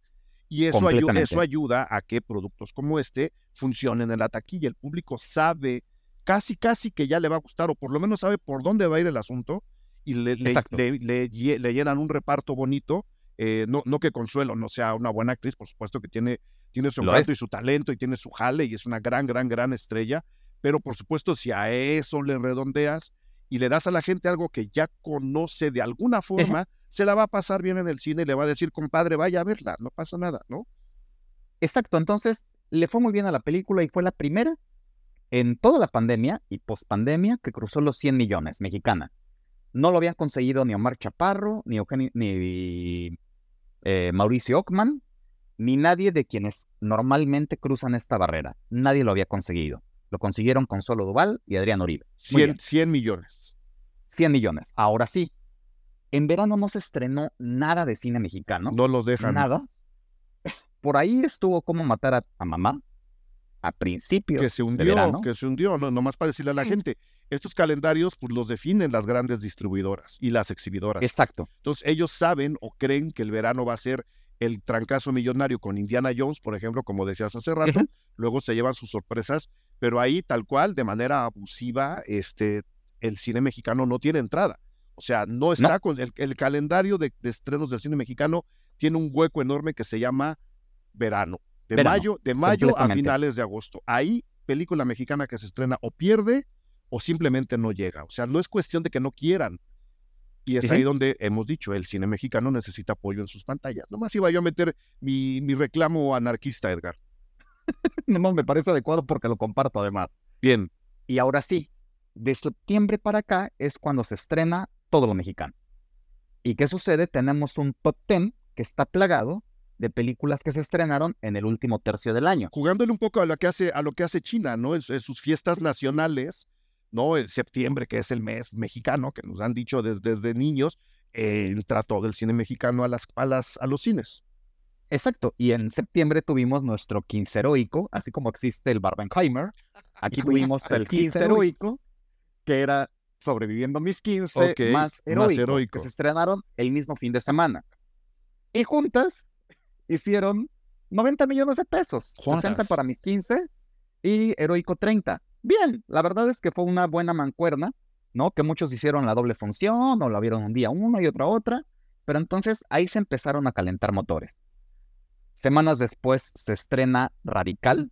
Y eso, ayuda, eso ayuda a que productos como este funcionen en la taquilla. El público sabe casi, casi que ya le va a gustar, o por lo menos sabe por dónde va a ir el asunto, y le, le, llenan un reparto bonito. Eh, no, no que Consuelo no sea una buena actriz, por supuesto que tiene, tiene su encanto y su talento y tiene su jale y es una gran, gran, gran estrella, pero por supuesto si a eso le redondeas y le das a la gente algo que ya conoce de alguna forma, se la va a pasar bien en el cine y le va a decir, compadre, vaya a verla, no pasa nada, ¿no? Exacto, entonces le fue muy bien a la película y fue la primera en toda la pandemia y pospandemia que cruzó los 100 millones mexicana. No lo habían conseguido ni Omar Chaparro, ni, ni eh, Mauricio Ockman, ni nadie de quienes normalmente cruzan esta barrera. Nadie lo había conseguido. Lo consiguieron con Solo Duval y Adrián Uribe. 100, 100 millones. 100 millones. Ahora sí, en verano no se estrenó nada de cine mexicano. No los dejan. Nada. Por ahí estuvo Cómo matar a, mamá a principios que se hundió, de verano. Que se hundió, no, nomás para decirle a la gente. Estos calendarios pues, los definen las grandes distribuidoras y las exhibidoras. Exacto. Entonces ellos saben o creen que el verano va a ser el trancazo millonario con Indiana Jones, por ejemplo, como decías hace rato. Luego se llevan sus sorpresas pero ahí tal cual, de manera abusiva, este, el cine mexicano no tiene entrada. O sea, no está con el, calendario de, estrenos del cine mexicano tiene un hueco enorme que se llama verano. De mayo, de mayo a finales de agosto. Ahí, película mexicana que se estrena o pierde o simplemente no llega. O sea, no es cuestión de que no quieran. Y es ahí donde hemos dicho, el cine mexicano necesita apoyo en sus pantallas. Nomás iba yo a meter mi, mi reclamo anarquista, Edgar. no, no, me parece adecuado porque lo comparto además. Bien. Y ahora sí, de septiembre para acá es cuando se estrena todo lo mexicano. ¿Y qué sucede? Tenemos un top 10 que está plagado de películas que se estrenaron en el último tercio del año. Jugándole un poco a lo que hace, a lo que hace China, ¿no? En, sus fiestas nacionales, ¿no? En septiembre, que es el mes mexicano, que nos han dicho desde, niños, eh, entra todo el cine mexicano a, las, a, las, a los cines. Exacto, y en septiembre tuvimos nuestro 15 heroico, así como existe el Barbenheimer. Aquí tuvimos el 15 heroico, que era Sobreviviendo mis 15 más, heroico, que se estrenaron el mismo fin de semana. Y juntas hicieron 90 millones de pesos, 60 para mis 15 y heroico 30. Bien, la verdad es que fue una buena mancuerna, ¿no? Que muchos hicieron la doble función o la vieron un día una y otra otra, pero entonces ahí se empezaron a calentar motores. Semanas después se estrena Radical,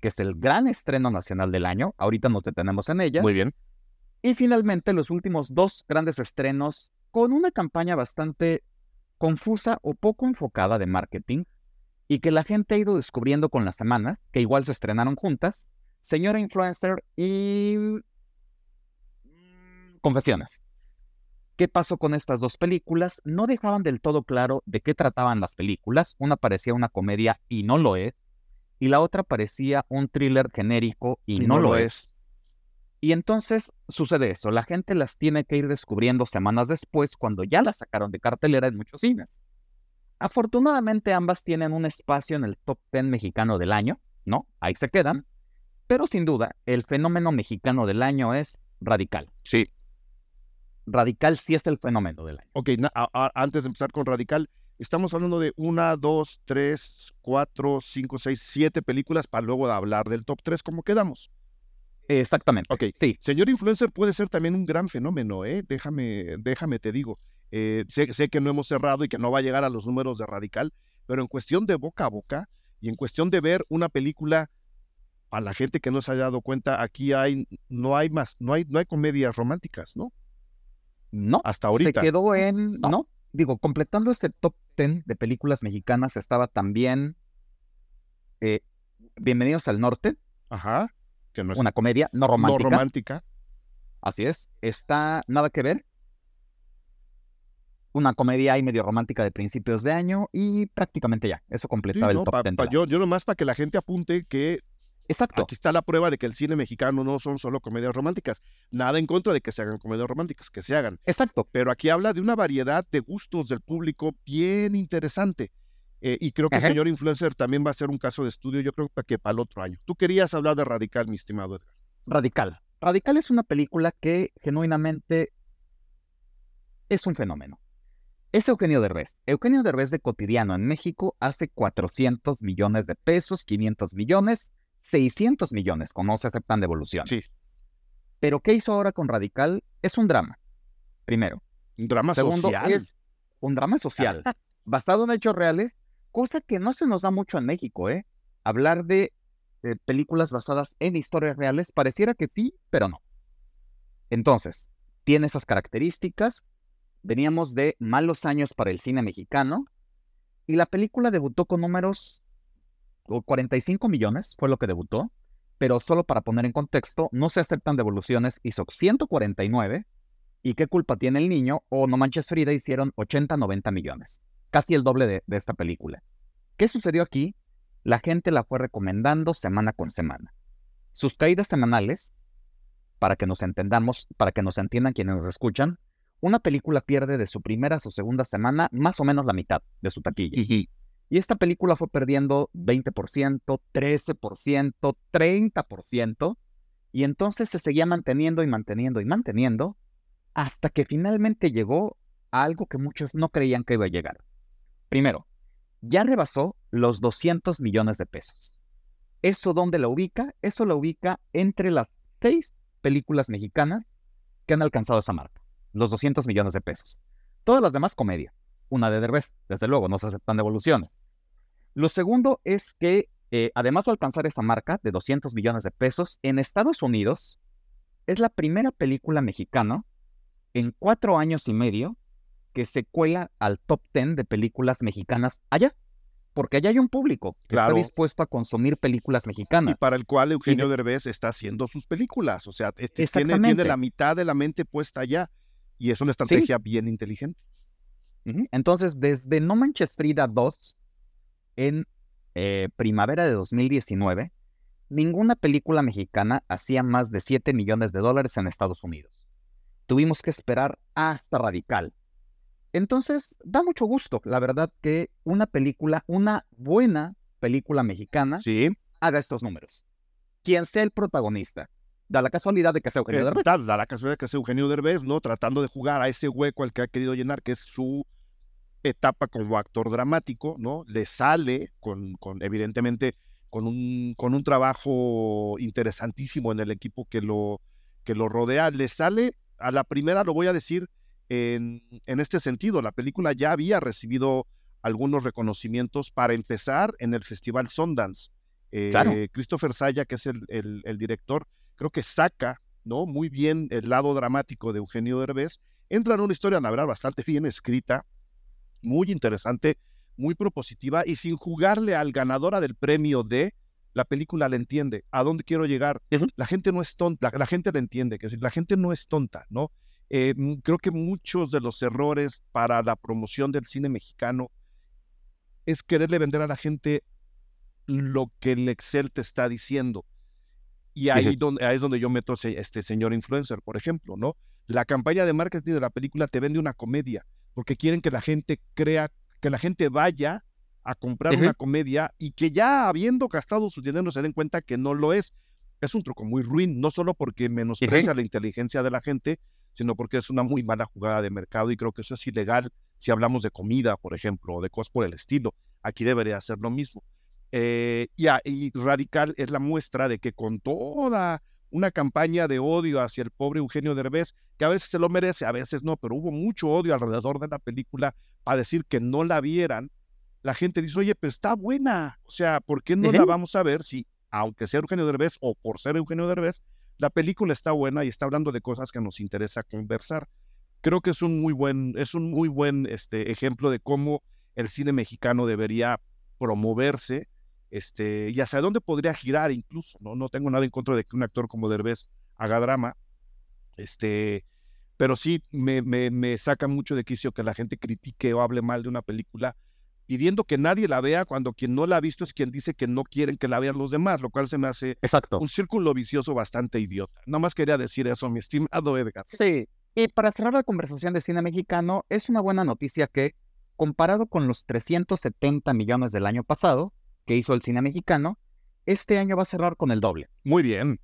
que es el gran estreno nacional del año. Ahorita nos detenemos en ella. Muy bien. Y finalmente los últimos dos grandes estrenos con una campaña bastante confusa o poco enfocada de marketing y que la gente ha ido descubriendo con las semanas, que igual se estrenaron juntas, Señora Influencer y mm, Confesiones. ¿Qué pasó con estas dos películas? No dejaban del todo claro de qué trataban las películas. Una parecía una comedia y no lo es. Y la otra parecía un thriller genérico y, no, lo es. Y entonces sucede eso, la gente las tiene que ir descubriendo semanas después cuando ya las sacaron de cartelera en muchos cines. Afortunadamente ambas tienen un espacio en el top 10 mexicano del año, ¿no? Ahí se quedan. Pero sin duda, el fenómeno mexicano del año es Radical. Sí. Radical sí es el fenómeno del año. Ok, antes de empezar con Radical, estamos hablando de una, dos, tres, cuatro, cinco, seis, siete películas para luego hablar del top 3, ¿cómo quedamos? Exactamente. Ok, sí. Señor influencer puede ser también un gran fenómeno, ¿eh? Déjame, déjame te digo. Eh, sé, sé, que no hemos cerrado y que no va a llegar a los números de Radical, pero en cuestión de boca a boca y en cuestión de ver una película, a la gente que no se haya dado cuenta, aquí hay, no hay más, no hay, no hay comedias románticas, ¿no? No. Hasta ahorita. Se quedó en, no. Digo, completando este top 10 de películas mexicanas estaba también eh, Bienvenidos al Norte. Ajá una comedia no romántica. No romántica. Así es. Está nada que ver. Una comedia y medio romántica de principios de año y prácticamente ya. Eso completaba el top 10. yo, yo nomás para que la gente apunte que Exacto. Aquí está la prueba de que el cine mexicano no son solo comedias románticas. Nada en contra de que se hagan comedias románticas, que se hagan. Exacto. Pero aquí habla de una variedad de gustos del público bien interesante. Eh, y creo que el señor influencer también va a ser un caso de estudio, yo creo que para el otro año. Tú querías hablar de Radical, mi estimado Edgar. Radical. Radical es una película que genuinamente es un fenómeno. Es Eugenio Derbez. Eugenio Derbez de Cotidiano en México hace 400 millones de pesos, 500 millones, 600 millones, como no se aceptan devoluciones. Sí. Pero ¿qué hizo ahora con Radical? Es un drama. Primero. Un drama Segundo, social. Es un drama social, basado en hechos reales cosa que no se nos da mucho en México, ¿eh? Hablar de películas basadas en historias reales pareciera que sí, pero no. Entonces, tiene esas características. Veníamos de malos años para el cine mexicano y la película debutó con números 45 millones, fue lo que debutó, pero solo para poner en contexto, no se aceptan devoluciones, hizo 149 y qué culpa tiene el niño o No Manches Frida hicieron 80, 90 millones casi el doble de, esta película. ¿Qué sucedió aquí? La gente la fue recomendando semana con semana. Sus caídas semanales, para que nos entendamos, para que nos entiendan quienes nos escuchan, una película pierde de su primera a su segunda semana más o menos la mitad de su taquilla. Y esta película fue perdiendo 20%, 13%, 30%, y entonces se seguía manteniendo y manteniendo y manteniendo, hasta que finalmente llegó a algo que muchos no creían que iba a llegar. Primero, ya rebasó los 200 millones de pesos. ¿Eso dónde la ubica? Eso la ubica entre las seis películas mexicanas que han alcanzado esa marca, los 200 millones de pesos. Todas las demás comedias, una de Derbez, desde luego, no se aceptan devoluciones. Lo segundo es que, eh, además de alcanzar esa marca de 200 millones de pesos, en Estados Unidos es la primera película mexicana en cuatro años y medio que se cuela al top ten de películas mexicanas allá. Porque allá hay un público que está dispuesto a consumir películas mexicanas. Y para el cual Eugenio Derbez está haciendo sus películas. O sea, este, tiene, tiene, la mitad de la mente puesta allá. Y es una estrategia bien inteligente. Entonces, desde No Manches Frida 2, en eh, primavera de 2019, ninguna película mexicana hacía más de 7 millones de dólares en Estados Unidos. Tuvimos que esperar hasta Radical. Entonces, da mucho gusto, la verdad, que una película, una buena película mexicana, haga estos números. Quien sea el protagonista, da la casualidad de que sea Eugenio Derbez. Da, la casualidad de que sea Eugenio Derbez, ¿no? Tratando de jugar a ese hueco al que ha querido llenar, que es su etapa como actor dramático, ¿no? Le sale con, con evidentemente, con un, con un trabajo interesantísimo en el equipo que lo, que lo rodea. Le sale, a la primera lo voy a decir en, en este sentido, la película ya había recibido algunos reconocimientos para empezar en el Festival Sundance. Eh, Christopher Saya, que es el, el, el, director, creo que saca ¿no? muy bien el lado dramático de Eugenio Derbez. Entra en una historia, la verdad, bastante bien escrita, muy interesante, muy propositiva y sin jugarle al ganadora del premio de la película le entiende a dónde quiero llegar. La gente no es tonta, la, gente le entiende, que la gente no es tonta, ¿no? Eh, creo que muchos de los errores para la promoción del cine mexicano es quererle vender a la gente lo que el Excel te está diciendo. Y ahí, donde, ahí es donde yo meto a este señor influencer, por ejemplo, ¿no? La campaña de marketing de la película te vende una comedia porque quieren que la gente crea, que la gente vaya a comprar una comedia y que ya habiendo gastado su dinero se den cuenta que no lo es. Es un truco muy ruin, no solo porque menosprecia la inteligencia de la gente, sino porque es una muy mala jugada de mercado y creo que eso es ilegal si hablamos de comida, por ejemplo, o de cosas por el estilo. Aquí debería ser lo mismo. Eh, y, y Radical es la muestra de que con toda una campaña de odio hacia el pobre Eugenio Derbez, que a veces se lo merece, a veces no, pero hubo mucho odio alrededor de la película para decir que no la vieran. La gente dice, oye, pues está buena. O sea, ¿por qué no la vamos a ver si, aunque sea Eugenio Derbez o por ser Eugenio Derbez, la película está buena y está hablando de cosas que nos interesa conversar? Creo que es un muy buen, es un muy buen este, ejemplo de cómo el cine mexicano debería promoverse este, y hacia dónde podría girar incluso, ¿no? No tengo nada en contra de que un actor como Derbez haga drama, este, pero sí me, me, me saca mucho de quicio que la gente critique o hable mal de una película pidiendo que nadie la vea cuando quien no la ha visto es quien dice que no quieren que la vean los demás, lo cual se me hace Exacto. un círculo vicioso bastante idiota. Nada más quería decir eso, mi estimado Edgar. Sí, y para cerrar la conversación de cine mexicano, es una buena noticia que, comparado con los 370 millones del año pasado, que hizo el cine mexicano, este año va a cerrar con el doble. Muy bien.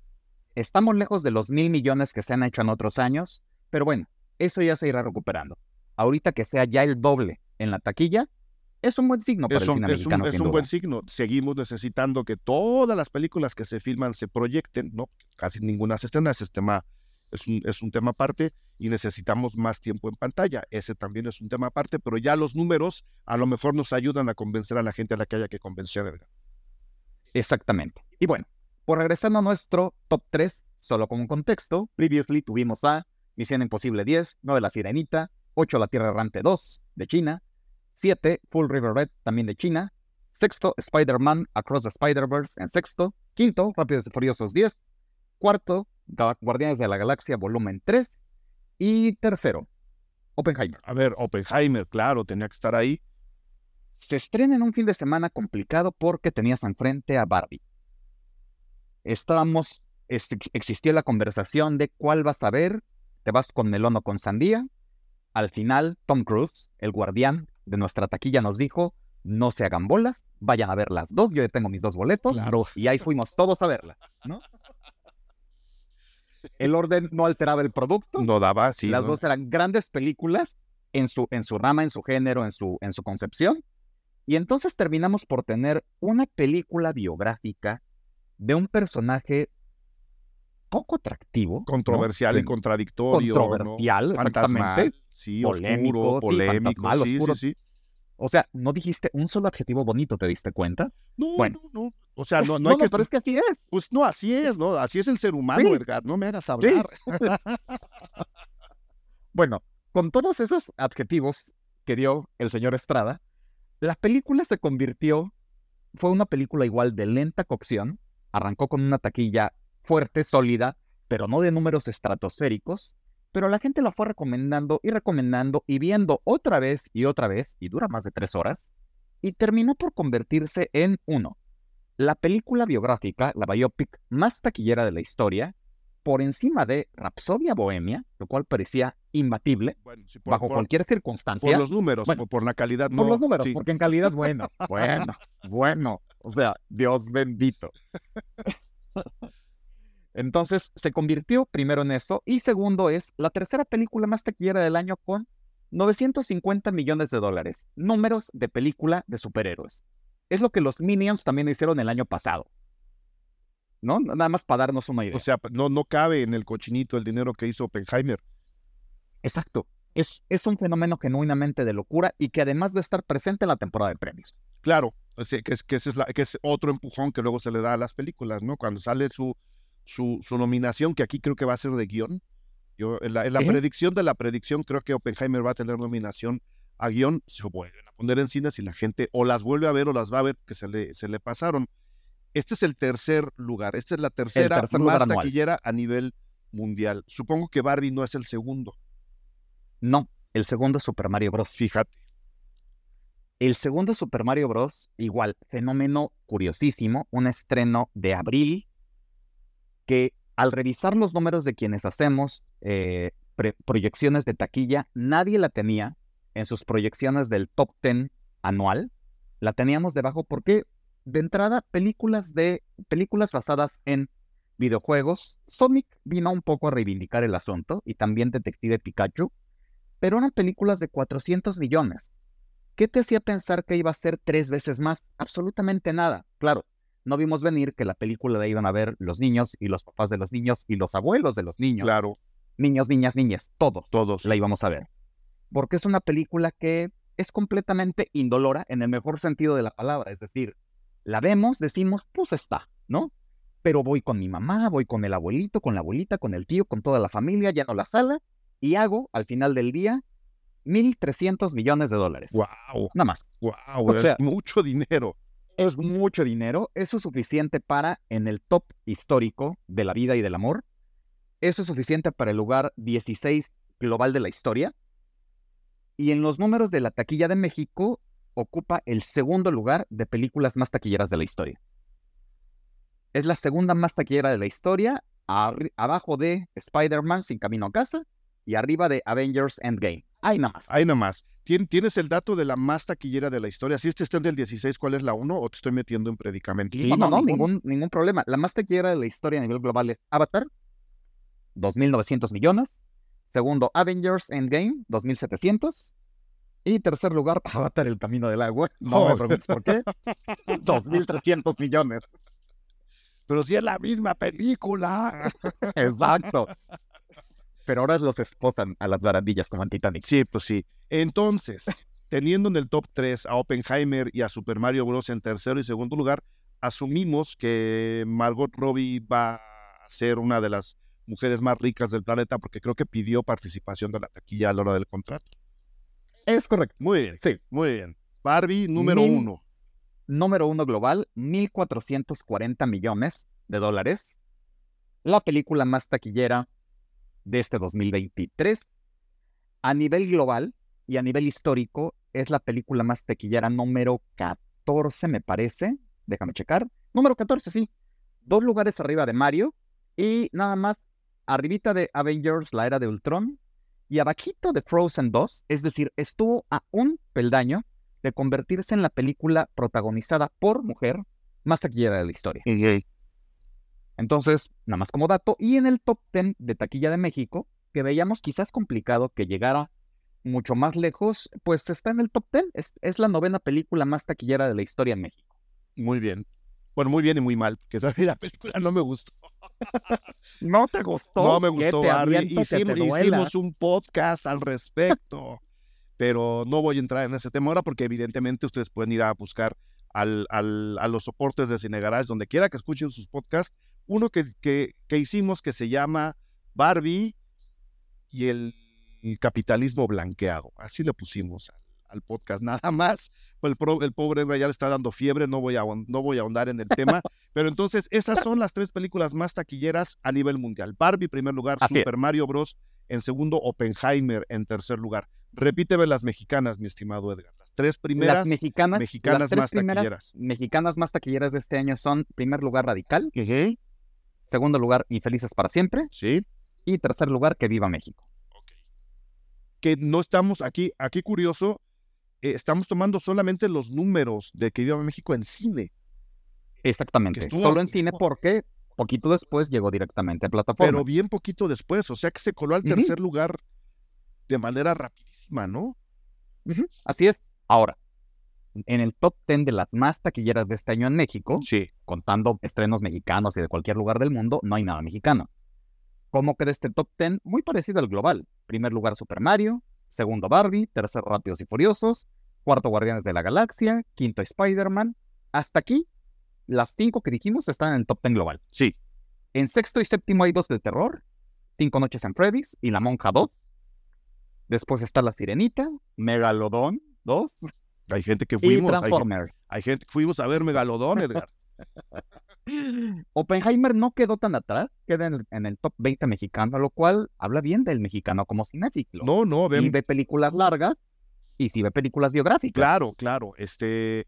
Estamos lejos de los mil millones que se han hecho en otros años, pero bueno, eso ya se irá recuperando. Ahorita que sea ya el doble en la taquilla, es un buen signo para el cine mexicano. es un buen signo. Seguimos necesitando que todas las películas que se filman se proyecten, ¿no? Casi ninguna se estrena, ese tema es un, es un tema aparte y necesitamos más tiempo en pantalla. Ese también es un tema aparte, pero ya los números a lo mejor nos ayudan a convencer a la gente a la que haya que convencer. Exactamente. Y bueno, por regresando a nuestro top 3, solo como contexto, previously tuvimos a Misión Imposible 10, no de la Sirenita, 8 La Tierra Errante 2, de China, 7 Full River Red, también de China, sexto Spider-Man Across the Spider-Verse en sexto, quinto Rápidos y Furiosos 10, cuarto Guardianes de la Galaxia volumen 3 y tercero, Oppenheimer. A ver, Oppenheimer, claro, tenía que estar ahí. Se estrena en un fin de semana complicado porque tenías enfrente a Barbie. Estábamos, existió la conversación de cuál vas a ver, te vas con melón o con sandía. Al final, Tom Cruise, el guardián de nuestra taquilla, nos dijo, no se hagan bolas, vayan a ver las dos, yo ya tengo mis dos boletos, y ahí fuimos todos a verlas, ¿no? El orden no alteraba el producto. No daba, sí. Las dos eran grandes películas en su, en su rama, en su género, en su, en su concepción. Y entonces terminamos por tener una película biográfica de un personaje poco atractivo. Controversial y contradictorio. Controversial, exactamente. Sí, polémico, polémico. Sí, sí, sí, O sea, no dijiste un solo adjetivo bonito, ¿te diste cuenta? No, bueno, no, no. O sea, no, no hay que. pero es que así es. Pues no, así es, ¿no? Así es el ser humano, Edgar. No me hagas hablar. Bueno, con todos esos adjetivos que dio el señor Estrada, la película se convirtió, fue una película igual de lenta cocción, arrancó con una taquilla fuerte, sólida, pero no de números estratosféricos, pero la gente la fue recomendando y recomendando y viendo otra vez y otra vez, y dura más de tres horas, y terminó por convertirse en uno, la película biográfica, la biopic más taquillera de la historia, por encima de Rapsodia Bohemia, lo cual parecía imbatible bajo cualquier circunstancia. Por los números, por la calidad no. Por los números, porque en calidad, bueno, bueno, bueno. O sea, Dios bendito. Entonces se convirtió primero en eso y segundo es la tercera película más taquillera del año con 950 millones de dólares. Números de película de superhéroes. Es lo que los Minions también hicieron el año pasado. ¿No? Nada más para darnos una idea. O sea, no, no cabe en el cochinito el dinero que hizo Oppenheimer. Exacto. Es, es un fenómeno genuinamente de locura y que además de estar presente en la temporada de premios. Claro, que, es, que, es la, que es otro empujón que luego se le da a las películas, ¿no? Cuando sale su, su, su nominación, que aquí creo que va a ser de guion. Yo, en la, predicción de la predicción, creo que Oppenheimer va a tener nominación a guion. Se vuelven a poner en cines y la gente o las vuelve a ver o las va a ver que se le, se le pasaron. Este es el tercer lugar. Esta es la tercera más taquillera a nivel mundial. Supongo que Barbie no es el segundo. No, el segundo es Super Mario Bros. Fíjate. El segundo Super Mario Bros. Igual, fenómeno curiosísimo, un estreno de abril que al revisar los números de quienes hacemos eh, proyecciones de taquilla, nadie la tenía en sus proyecciones del top 10 anual. La teníamos debajo porque, de entrada, películas de películas basadas en videojuegos. Sonic vino un poco a reivindicar el asunto y también Detective Pikachu, pero eran películas de 400 millones. ¿Qué te hacía pensar que iba a ser tres veces más? Absolutamente nada. Claro, no vimos venir que la película la iban a ver los niños y los papás de los niños y los abuelos de los niños. Claro. Niños, niñas, niñas, todos. Todos. La íbamos a ver. Porque es una película que es completamente indolora en el mejor sentido de la palabra. Es decir, la vemos, decimos, pues está, ¿no? Pero voy con mi mamá, voy con el abuelito, con la abuelita, con el tío, con toda la familia, lleno la sala y hago al final del día 1.300 millones de dólares. ¡Wow! Nada más. ¡Wow! es mucho dinero. Es mucho dinero. Eso es suficiente para, en el top histórico de la vida y del amor, eso es suficiente para el lugar 16 global de la historia. Y en los números de la taquilla de México, ocupa el segundo lugar de películas más taquilleras de la historia. Es la segunda más taquillera de la historia, abajo de Spider-Man sin camino a casa y arriba de Avengers Endgame. Ahí nomás. Ahí nomás. ¿Tienes el dato de la más taquillera de la historia? Si este está en el 16, ¿cuál es la 1 o te estoy metiendo en predicamento? no, no, ningún, ningún problema. La más taquillera de la historia a nivel global es Avatar, 2.900 millones. Segundo, Avengers Endgame, 2.700. Y tercer lugar, Avatar, El Camino del Agua. No me preguntes por qué. 2.300 millones. Pero si es la misma película. Exacto pero ahora los esposan a las barandillas como en Titanic. Sí, pues sí. Entonces, teniendo en el top 3 a Oppenheimer y a Super Mario Bros. en tercero y segundo lugar, asumimos que Margot Robbie va a ser una de las mujeres más ricas del planeta porque creo que pidió participación de la taquilla a la hora del contrato. Es correcto. Muy bien. Sí. Muy bien. Barbie número uno. Número uno global, 1.440 millones de dólares. La película más taquillera de este 2023. A nivel global y a nivel histórico, es la película más tequillera número 14, me parece. Déjame checar. Número 14, sí. Dos lugares arriba de Mario y nada más arribita de Avengers, la era de Ultron y abajito de Frozen 2, es decir, estuvo a un peldaño de convertirse en la película protagonizada por mujer más taquillera de la historia. Entonces, nada más como dato, y en el top 10 de taquilla de México, que veíamos quizás complicado que llegara mucho más lejos, pues está en el top 10. Es, la novena película más taquillera de la historia en México. Muy bien. Bueno, muy bien y muy mal, porque todavía la película no me gustó. ¿No te gustó? No me gustó, Hicimos, hicimos un podcast al respecto, pero no voy a entrar en ese tema ahora porque evidentemente ustedes pueden ir a buscar al, al, a los soportes de Cine Garage, donde quiera que escuchen sus podcasts, uno que, que, hicimos que se llama Barbie y el capitalismo blanqueado. Así le pusimos al, podcast, nada más. El, el pobre Edgar ya le está dando fiebre, no voy, a, no voy a ahondar en el tema. pero entonces, esas son las tres películas más taquilleras a nivel mundial. Barbie, primer lugar, Super Mario Bros. en segundo, Oppenheimer en tercer lugar. Repíteme las mexicanas, mi estimado Edgar. Las tres primeras mexicanas, mexicanas más taquilleras. Mexicanas más taquilleras de este año son, primer lugar, Radical. Segundo lugar, Infelices para siempre. Sí. Y tercer lugar, Que Viva México. Que no estamos aquí, aquí curioso, eh, estamos tomando solamente los números de Que Viva México en cine. Exactamente. Solo en cine porque poquito después llegó directamente a plataforma. Pero bien poquito después, o sea que se coló al tercer lugar de manera rapidísima, ¿no? Así es. Ahora, en el top 10 de las más taquilleras de este año en México, sí. contando estrenos mexicanos y de cualquier lugar del mundo, no hay nada mexicano. ¿Cómo queda este top 10? Muy parecido al global. Primer lugar Super Mario, segundo Barbie, tercer Rápidos y Furiosos, cuarto Guardianes de la Galaxia, quinto Spider-Man. Hasta aquí, las cinco que dijimos están en el top 10 global. Sí. En sexto y séptimo hay dos de terror, Cinco Noches en Freddy's y La Monja 2. Después está La Sirenita, Megalodón 2. Hay gente que fuimos. Y Transformers. Hay, gente que fuimos a ver Megalodón, Edgar. Oppenheimer no quedó tan atrás, queda en el, top 20 mexicano, lo cual habla bien del mexicano como cinéfilo. No, no, ven... ve películas largas y si ve películas biográficas. Claro, claro. Este,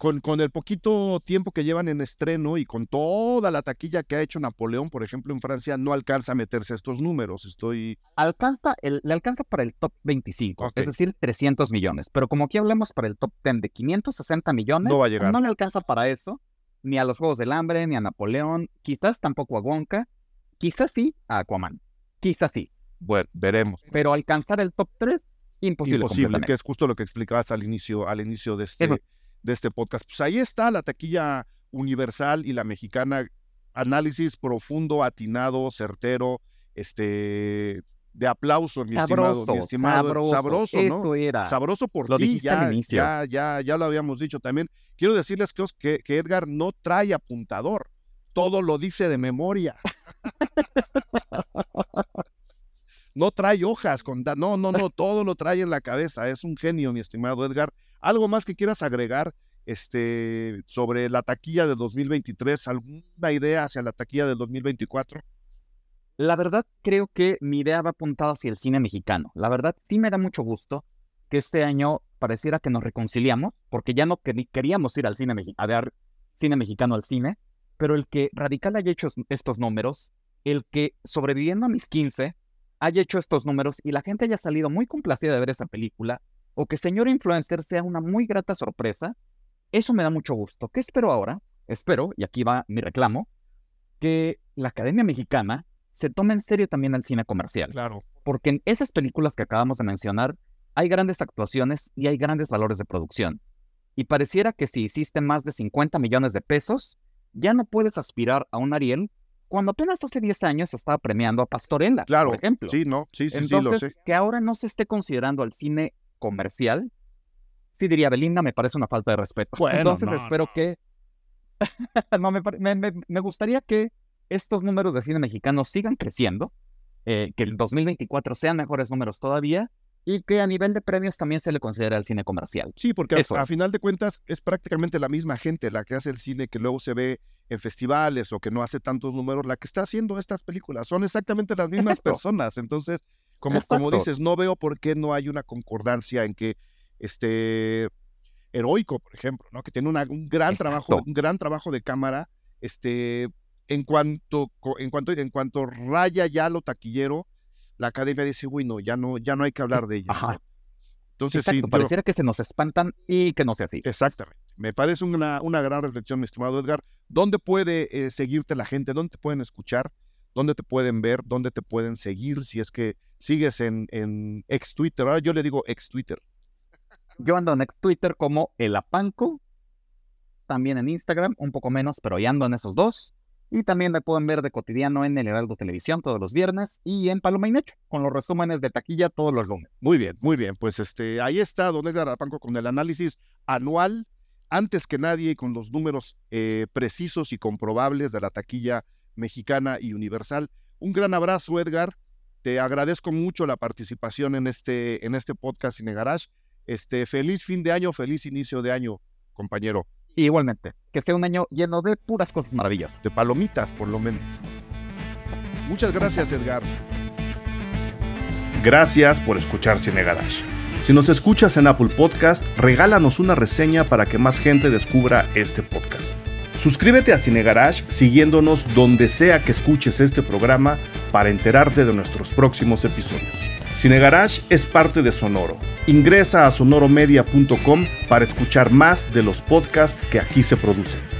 con, el poquito tiempo que llevan en estreno y con toda la taquilla que ha hecho Napoleón, por ejemplo, en Francia, no alcanza a meterse a estos números. Estoy. Alcanza, le alcanza para el top 25, es decir, 300 millones. Pero como aquí hablamos para el top 10 de 560 millones, no va a llegar. No le alcanza para eso, ni a los Juegos del Hambre, ni a Napoleón, quizás tampoco a Wonka, quizás sí a Aquaman, quizás sí. Bueno, veremos. Pero alcanzar el top 3, imposible. Imposible, que es justo lo que explicabas al inicio, al inicio de este de este podcast. Pues ahí está la taquilla universal y la mexicana. Análisis profundo, atinado, certero, este, de aplauso, mi estimado, mi estimado, sabroso, sabroso ¿no? Eso era. Sabroso por ti, ya, ya, ya, ya lo habíamos dicho también. Quiero decirles que, que Edgar no trae apuntador, todo lo dice de memoria. no trae hojas, con no, no, no, todo lo trae en la cabeza. Es un genio, mi estimado Edgar. ¿Algo más que quieras agregar este, sobre la taquilla de 2023? ¿Alguna idea hacia la taquilla del 2024? La verdad, creo que mi idea va apuntada hacia el cine mexicano. La verdad, sí me da mucho gusto que este año pareciera que nos reconciliamos, porque ya no queríamos ir al cine a ver cine mexicano al cine, pero el que Radical haya hecho estos números, el que sobreviviendo a mis 15 haya hecho estos números y la gente haya salido muy complacida de ver esa película, o que Señor Influencer sea una muy grata sorpresa, eso me da mucho gusto. ¿Qué espero ahora? Espero, y aquí va mi reclamo, que la Academia Mexicana se tome en serio también al cine comercial. Claro. Porque en esas películas que acabamos de mencionar hay grandes actuaciones y hay grandes valores de producción. Y pareciera que si hiciste más de 50 millones de pesos, ya no puedes aspirar a un Ariel cuando apenas hace 10 años estaba premiando a Pastorella, claro, por ejemplo. Sí, no, sí, sí, Entonces, sí, lo sé. que ahora no se esté considerando al cine comercial, sí diría Belinda, me parece una falta de respeto. Entonces espero que... no, me, gustaría que estos números de cine mexicano sigan creciendo, eh, que el 2024 sean mejores números todavía y que a nivel de premios también se le considere al cine comercial. Sí, porque a, final de cuentas es prácticamente la misma gente la que hace el cine que luego se ve en festivales o que no hace tantos números, la que está haciendo estas películas. Son exactamente las mismas personas. Entonces, como, como dices, no veo por qué no hay una concordancia en que este heroico, por ejemplo, ¿no? Que tiene un gran trabajo, un gran trabajo de cámara, este, en cuanto, en cuanto, en cuanto raya ya lo taquillero, la academia dice, uy, no, ya no, ya no hay que hablar de ello. Entonces, sí, pareciera que se nos espantan y que no sea así. Exactamente. Me parece una, una gran reflexión, mi estimado Edgar. ¿Dónde puede eh, seguirte la gente? ¿Dónde te pueden escuchar? ¿Dónde te pueden ver? ¿Dónde te pueden seguir? Si es que sigues en, en ex Twitter. Ahora yo le digo ex Twitter. Yo ando en ex Twitter como el Apanco. También en Instagram, un poco menos, pero ya ando en esos dos. Y también me pueden ver de cotidiano en el Heraldo Televisión todos los viernes y en Paloma y Necho, con los resúmenes de taquilla todos los lunes. Muy bien, muy bien. Pues este, ahí está Don Edgar Apanco con el análisis anual, antes que nadie, con los números eh, precisos y comprobables de la taquilla mexicana y universal. Un gran abrazo, Edgar. te agradezco mucho la participación en este, en este podcast Cine Garage. Este, feliz fin de año, feliz inicio de año, compañero. Igualmente, que sea un año lleno de puras cosas maravillosas. De palomitas, por lo menos. Muchas gracias, Edgar. Gracias por escuchar Cine Garage. Si nos escuchas en Apple Podcast, regálanos una reseña para que más gente descubra este podcast. Suscríbete a Cine Garage siguiéndonos donde sea que escuches este programa para enterarte de nuestros próximos episodios. Cine Garage es parte de Sonoro. Ingresa a sonoromedia.com para escuchar más de los podcasts que aquí se producen.